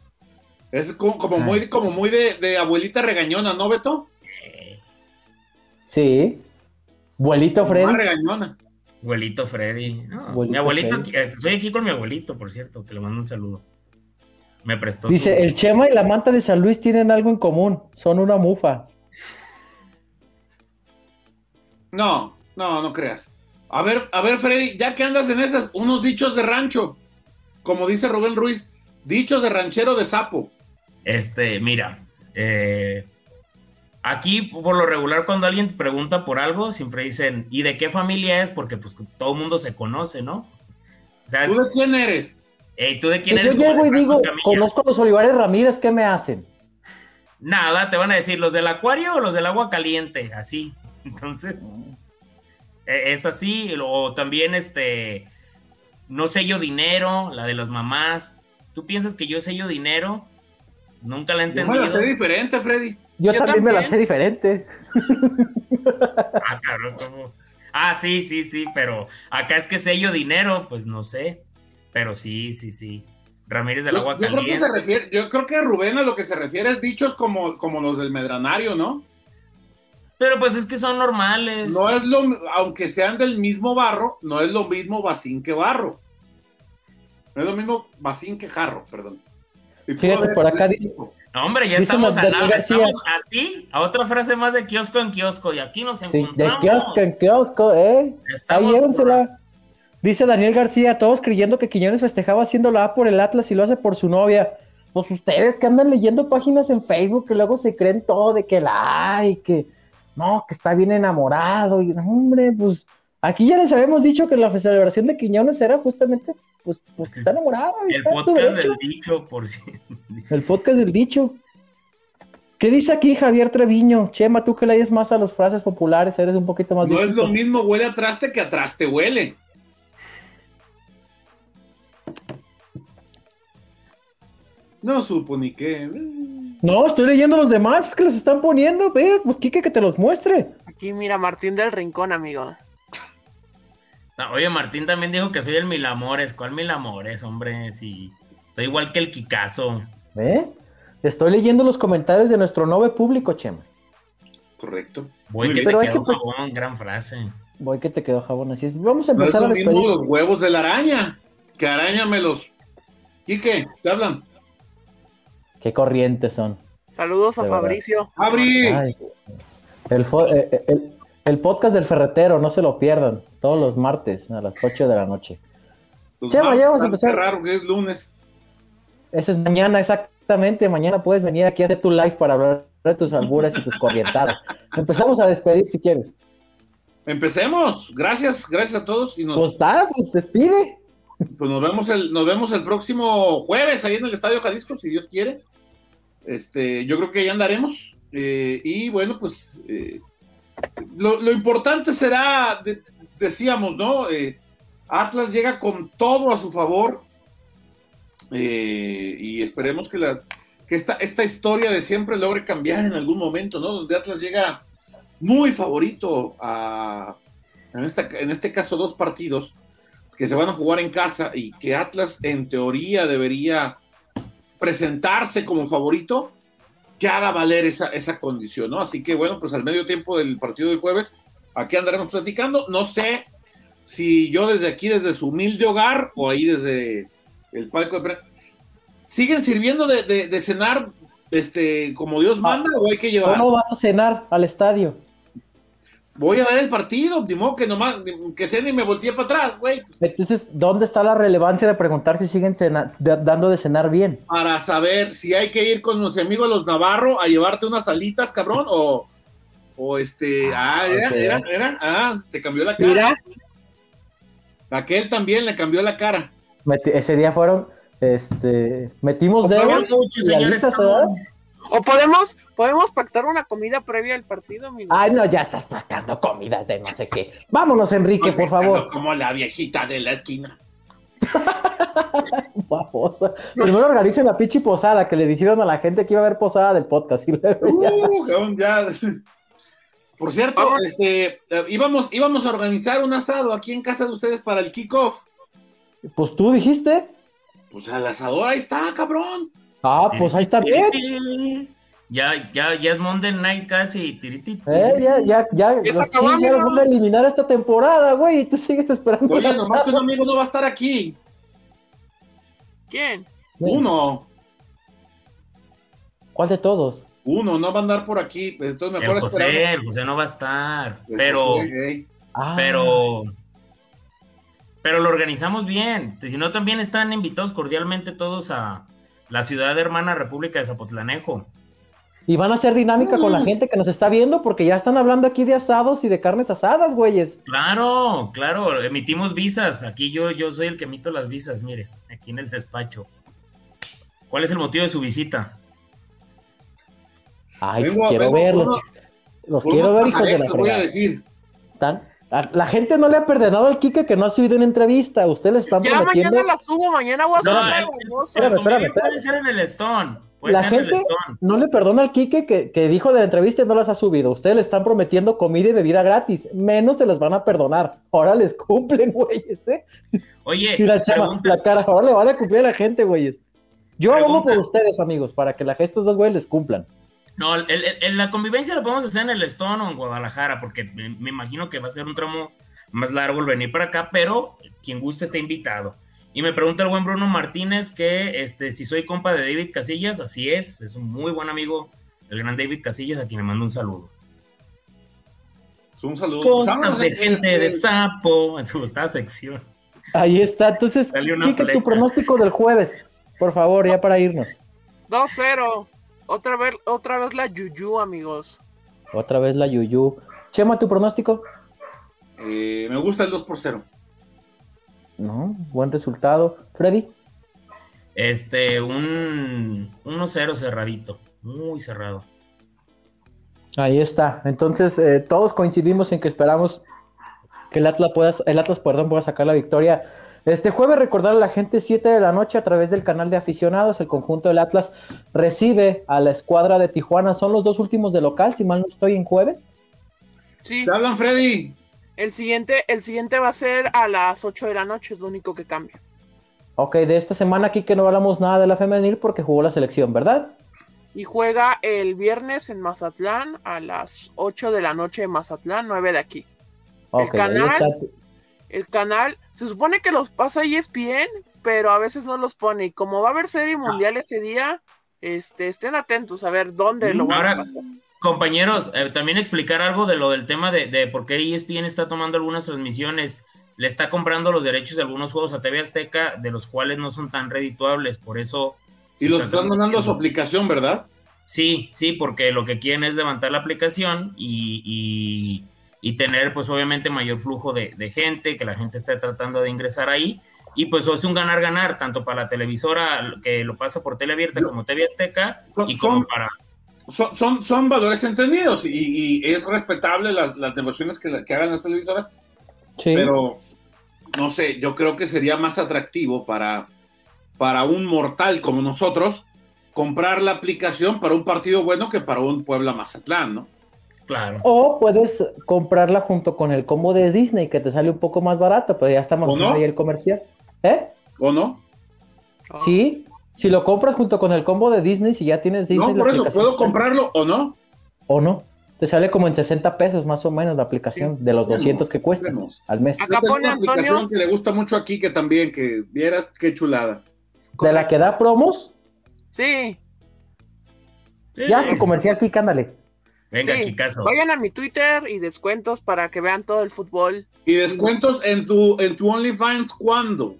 S5: Es como, muy, como muy de, abuelita regañona, ¿no, Beto?
S2: Sí. Abuelito Freddy.
S5: regañona.
S3: Abuelito Freddy. mi abuelito, estoy aquí con mi abuelito, por cierto, que le mando un saludo. Me prestó.
S2: Dice, el Chema y la manta de San Luis tienen algo en común, son una mufa.
S5: No, no, no creas. A ver, a ver, Freddy, ya que andas en esas, unos dichos de rancho, como dice Rubén Ruiz, dichos de ranchero de sapo.
S3: Este, mira, eh, Aquí, por lo regular, cuando alguien te pregunta por algo, siempre dicen, ¿y de qué familia es? Porque pues todo el mundo se conoce, ¿no?
S5: ¿Tú de quién eres?
S3: ¿Tú de quién eres?
S2: Yo llego y digo, conozco a los Olivares Ramírez, ¿qué me hacen?
S3: Nada, te van a decir, ¿los del acuario o los del agua caliente? Así. Entonces, e, es así. O también, este, no sello dinero, la de las mamás. ¿Tú piensas que yo sello dinero? Nunca la he entendido.
S5: Yo me la sé diferente, Freddy.
S2: Yo, también, me la sé diferente.
S3: Ah, Ah, sí, sí, sí, pero acá es que sello dinero, pues no sé. Pero sí, sí, sí. Ramírez del Agua
S5: yo Creo que se refiere, yo creo que Rubén a lo que se refiere es dichos como, como los del Medranario, ¿no?
S3: Pero pues es que son normales.
S5: No es lo, aunque sean del mismo barro, no es lo mismo bacín que barro. No es lo mismo bacín que jarro, perdón.
S2: Fíjate, por acá dice,
S3: no, hombre, ya estamos, al lado, estamos así, a otra frase más de kiosco en kiosco, y aquí nos encontramos.
S2: de kiosco en kiosco, ¿eh? Dice Daniel García, todos creyendo que Quiñones festejaba haciendo la A por el Atlas y lo hace por su novia. Pues ustedes que andan leyendo páginas en Facebook que luego se creen todo de que la A y que no, que está bien enamorado. Y hombre, pues aquí ya les habíamos dicho que la celebración de Quiñones era justamente pues, pues está enamorado.
S3: El podcast del dicho, por si.
S2: El podcast del dicho. ¿Qué dice aquí Javier Treviño? Chema, tú que lees más a las frases populares, eres un poquito más.
S5: No es lo mismo huele a traste que a traste huele. No supo ni qué.
S2: No, estoy leyendo los demás que los están poniendo. Ve, pues Kike que te los muestre.
S4: Aquí mira, Martín del Rincón, amigo
S3: oye, Martín también dijo que soy el mil amores. ¿Cuál mil amores, hombre? Si soy igual que el Kikazo.
S2: ¿Eh? Estoy leyendo los comentarios de nuestro nuevo público, Chema.
S5: Correcto.
S3: Voy que te quedó jabón, gran frase.
S2: Voy que te quedó jabón, así es. Vamos a empezar a despedir.
S5: los huevos de la araña. Que araña me los. Quique, te hablan.
S2: Qué corrientes son.
S4: Saludos a Fabricio.
S5: ¡Abri!
S2: el, eh, el, el podcast del ferretero, no se lo pierdan. Todos los martes a las 8 de la noche.
S5: Chema, ya vamos a empezar. raro que es lunes.
S2: Ese es mañana, exactamente. Mañana puedes venir aquí a hacer tu live para hablar de tus alburas y tus corrientadas. Empezamos a despedir si quieres.
S5: Empecemos. Gracias, gracias a todos. Y nos...
S2: Pues está, pues despide.
S5: Pues nos vemos el, nos vemos el próximo jueves ahí en el Estadio Jalisco, si Dios quiere. Este, yo creo que ya andaremos. Eh, y bueno, pues eh, lo, importante será, decíamos, ¿no? Eh, Atlas llega con todo a su favor y esperemos que, la, que esta, esta historia de siempre logre cambiar en algún momento, ¿no? Donde Atlas llega muy favorito a, en, en este caso, dos partidos que se van a jugar en casa y que Atlas en teoría debería presentarse como favorito que haga valer esa, esa condición, ¿no? Así que bueno, pues al medio tiempo del partido del jueves, aquí andaremos platicando. No sé si yo desde aquí, desde su humilde hogar o ahí desde el palco de ¿siguen sirviendo de, cenar este, como Dios manda o hay que llevar?
S2: ¿Cómo vas a cenar al estadio?
S5: Voy a ver el partido, Timo, que nomás, que cene y me volteé para atrás, güey.
S2: Entonces, ¿dónde está la relevancia de preguntar si siguen dando de cenar bien?
S5: Para saber si hay que ir con los amigos los Navarro a llevarte unas alitas, cabrón, o, o este, ah, ah era, era, era, ah, te cambió la cara. Mira. Aquel también le cambió la cara.
S2: ese día fueron, este, metimos
S4: dedos. Señores, o podemos, podemos pactar una comida previa al partido, amigo.
S2: Ay, no, ya estás pactando comidas de no sé qué. Vámonos, Enrique, por favor.
S5: Como la viejita de la esquina.
S2: Primero organicen la pichi posada, que le dijeron a la gente que iba a haber posada del podcast.
S5: Uh, ya. Por cierto, este, eh, íbamos, íbamos a organizar un asado aquí en casa de ustedes para el kickoff.
S2: Pues tú dijiste.
S5: Pues el asador ahí está, cabrón.
S2: Ah, pues ahí está bien.
S3: Ya, ya, ya es Monday Night casi.
S2: Eh, ya, ya, ya. ya vamos a eliminar esta temporada, güey. Y tú sigues esperando.
S5: Oye, nomás que un amigo no va a estar aquí.
S4: ¿Quién?
S5: Uno.
S2: ¿Cuál de todos?
S5: Uno, no va a andar por aquí. Entonces mejor
S3: el José, el José no va a estar. pero. Ah. Pero. Pero lo organizamos bien. Si no, también están invitados cordialmente todos a, la ciudad hermana República de Zapotlanejo.
S2: Y van a hacer dinámica con la mm. gente que nos está viendo porque ya están hablando aquí de asados y de carnes asadas, güeyes.
S3: Claro, claro, emitimos visas. Aquí yo, yo soy el que emito las visas, mire, aquí en el despacho. ¿Cuál es el motivo de su visita?
S2: Ay, quiero verlos. Los quiero ver, hijos de la voy a decir. La gente no le ha perdonado al Kike que no ha subido una entrevista. Ustedes le están
S4: ya mañana la subo, mañana voy a subir no, espérame,
S3: espérame, Puede ser en el Stone.
S2: la gente no le perdona al Kike que, que, dijo de la entrevista y no las ha subido. Ustedes le están prometiendo comida y bebida gratis. Menos se las van a perdonar. Ahora les cumplen, güeyes, ¿eh?
S3: Oye,
S2: Mira, chava, la cara, ahora le van a cumplir a la gente, güeyes. Yo hago por ustedes, amigos, para que la, estos dos güeyes les cumplan.
S3: No, el, la convivencia la podemos hacer en el Stone o en Guadalajara, porque me, imagino que va a ser un tramo más largo el venir para acá, pero quien guste está invitado. Y me pregunta el buen Bruno Martínez que este, si soy compa de David Casillas, así es, es un muy buen amigo, el gran David Casillas, a quien le mando un saludo.
S5: Un saludo.
S3: Cosas de gente de sapo, en su gustada sección.
S2: Ahí está, entonces, ¿qué tu pronóstico del jueves? Por favor, ya para irnos.
S4: 2-0. Otra vez, otra vez la Yuyu, amigos.
S2: Otra vez la Yuyu. Chema, ¿tu pronóstico?
S5: Eh, me gusta el 2 por 0.
S2: No, buen resultado. Freddy.
S3: Este, un 1-0 cerradito. Muy cerrado.
S2: Ahí está. Entonces, eh, todos coincidimos en que esperamos que el Atlas pueda, el Atlas perdón, pueda sacar la victoria este jueves, recordar a la gente, 7 de la noche, a través del canal de aficionados, el conjunto del Atlas recibe a la escuadra de Tijuana. Son los dos últimos de local, si mal no estoy, en jueves.
S5: Sí. ¿Te hablan, Freddy?
S4: El siguiente, el siguiente va a ser a las 8 de la noche, es lo único que cambia.
S2: Ok, de esta semana aquí que no hablamos nada de la femenil porque jugó la selección, ¿verdad?
S4: Y juega el viernes en Mazatlán a las 8 de la noche en Mazatlán, 9 de aquí. el canal, el canal se supone que los pasa ESPN, pero a veces no los pone. Y como va a haber serie mundial ese día, este, estén atentos a ver dónde lo van a pasar.
S3: Compañeros, eh, también explicar algo de lo del tema de, de, por qué ESPN está tomando algunas transmisiones. Le está comprando los derechos de algunos juegos a TV Azteca, de los cuales no son tan redituables. Por eso.
S5: Y los están mandando a su aplicación, ¿verdad?
S3: Sí, sí, porque lo que quieren es levantar la aplicación y y tener pues obviamente mayor flujo de, gente, que la gente esté tratando de ingresar ahí. Y pues es un ganar-ganar, tanto para la televisora que lo pasa por Teleabierta como TV Azteca y como para...
S5: Son, son, valores entendidos y, es respetable las, las negociaciones que, que, hagan las televisoras, pero no sé, yo creo que sería más atractivo para, para un mortal como nosotros comprar la aplicación para un partido bueno que para un Puebla Mazatlán, ¿no?
S3: Claro.
S2: O puedes comprarla junto con el combo de Disney, que te sale un poco más barato, pero ya estamos
S5: no?
S2: ahí el comercial. ¿Eh?
S5: ¿O no?
S2: Sí, si lo compras junto con el combo de Disney, si ya tienes Disney.
S5: No, por eso, ¿puedo comprarlo o no?
S2: O no. Te sale como en 60 pesos más o menos la aplicación de los 200 que cuesta al mes.
S4: Acá pone una aplicación
S5: que le gusta mucho aquí que también, que vieras qué chulada.
S2: ¿De la que da promos?
S4: Sí.
S2: Ya, tu comercial, aquí, ándale.
S3: Venga, aquí caso.
S4: Vayan a mi Twitter y descuentos para que vean todo el fútbol.
S5: ¿Y descuentos en tu, en tu OnlyFans cuándo?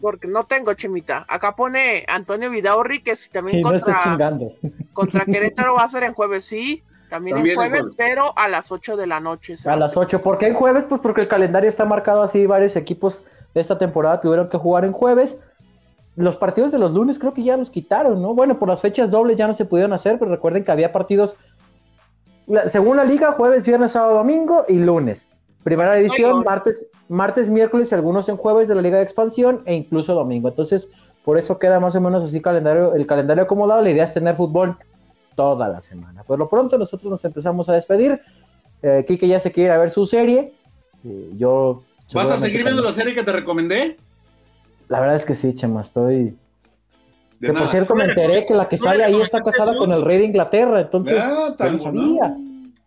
S4: Porque no tengo, Chemita. Acá pone Antonio Vidaurri, que también contra, contra Querétaro va a ser en jueves, sí. También, en jueves, pero a las 8 de la noche.
S2: A las 8. ¿Por qué en jueves? Pues porque el calendario está marcado así. Varios equipos de esta temporada tuvieron que jugar en jueves. Los partidos de los lunes creo que ya los quitaron, ¿no? Bueno, por las fechas dobles ya no se pudieron hacer, pero recuerden que había partidos según la liga, jueves, viernes, sábado, domingo y lunes. Primera edición, martes, martes, miércoles y algunos en jueves de la liga de expansión e incluso domingo. Entonces, por eso queda más o menos así calendario, el calendario acomodado. La idea es tener fútbol toda la semana. Por lo pronto, nosotros nos empezamos a despedir. Eh, Kike ya se quiere ir a ver su serie. Eh, yo.
S5: ¿Vas a seguir viendo la serie que te recomendé?
S2: La verdad es que sí, Chema, estoy que por cierto me enteré que la que sale ahí está casada con el rey de Inglaterra, entonces ah, yo no sabía.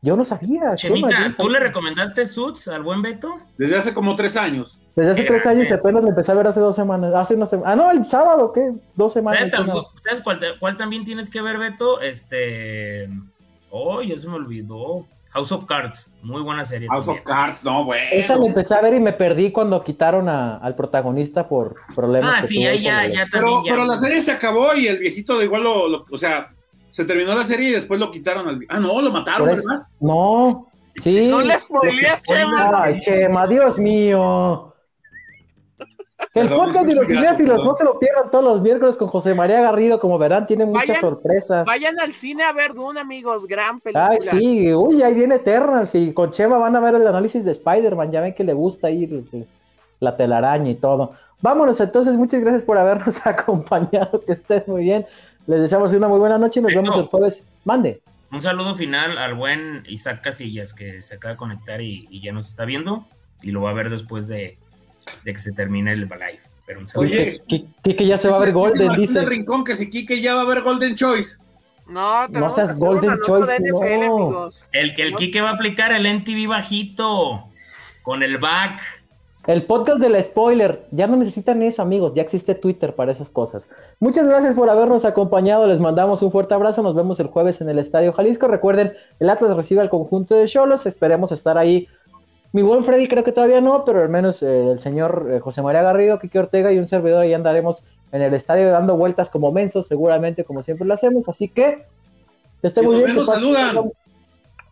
S2: Yo no sabía.
S3: Chemita, ¿tú le recomendaste Suits al buen Beto?
S5: Desde hace como tres años.
S2: Desde hace tres años y apenas le empecé a ver hace dos semanas. Hace no Ah, no, el sábado, ¿qué? Dos semanas.
S3: ¿Sabes, cuál, también tienes que ver, Beto? Este. Oh, ya se me olvidó. House of Cards, muy buena serie.
S5: House of Cards, no, bueno.
S2: Esa la empecé a ver y me perdí cuando quitaron al protagonista por problemas.
S3: Ah, sí, ya, ya, ya,
S5: pero, pero la serie se acabó y el viejito de igual lo, o sea, Se terminó la serie y después lo quitaron al. Ah, no, lo mataron, ¿verdad?
S2: No. Sí.
S4: No le spoileas, Chema.
S2: Ay, Chema, Dios mío. El podcast de los cinéfilos, no se lo pierdan todos los miércoles con José María Garrido, como verán, tiene muchas sorpresas.
S4: Vayan al cine a ver Dune, amigos, gran película.
S2: Ay, sí, uy, ahí viene Eternals, y con Chema van a ver el análisis de Spider-Man, ya ven que le gusta ir la telaraña y todo. Vámonos entonces, muchas gracias por habernos acompañado, que estés muy bien. Les deseamos una muy buena noche y nos vemos el jueves. Mande.
S3: Un saludo final al buen Isaac Casillas que se acaba de conectar y, ya nos está viendo y lo va a ver después de, que se termine el live. Pero un
S2: saludo. Oye, Kike ya se va a ver Golden, dice.
S5: Rincón que si Kike ya va a ver Golden Choice.
S4: No,
S2: no seas Golden Choice. No.
S3: El que el Kike va a aplicar el NTV bajito con el back.
S2: El podcast del spoiler, ya no necesitan eso amigos, ya existe Twitter para esas cosas. Muchas gracias por habernos acompañado, les mandamos un fuerte abrazo, nos vemos el jueves en el Estadio Jalisco. Recuerden, el Atlas recibe al conjunto de Cholos, esperemos estar ahí. Mi buen Freddy creo que todavía no, pero al menos eh, el señor eh, José María Garrido, Kike Ortega y un servidor ahí andaremos en el estadio dando vueltas como mensos, seguramente como siempre lo hacemos, así que
S5: estoy muy bien. Nos saludan.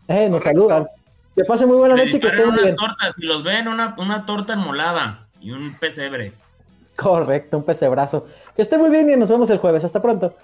S2: Eh, nos saludan. Que pase muy buena noche y que estén bien.
S3: tortas, si los ven, una, una torta enmolada y un pesebre.
S2: Correcto, un pesebrazo. Que esté muy bien y nos vemos el jueves. Hasta pronto.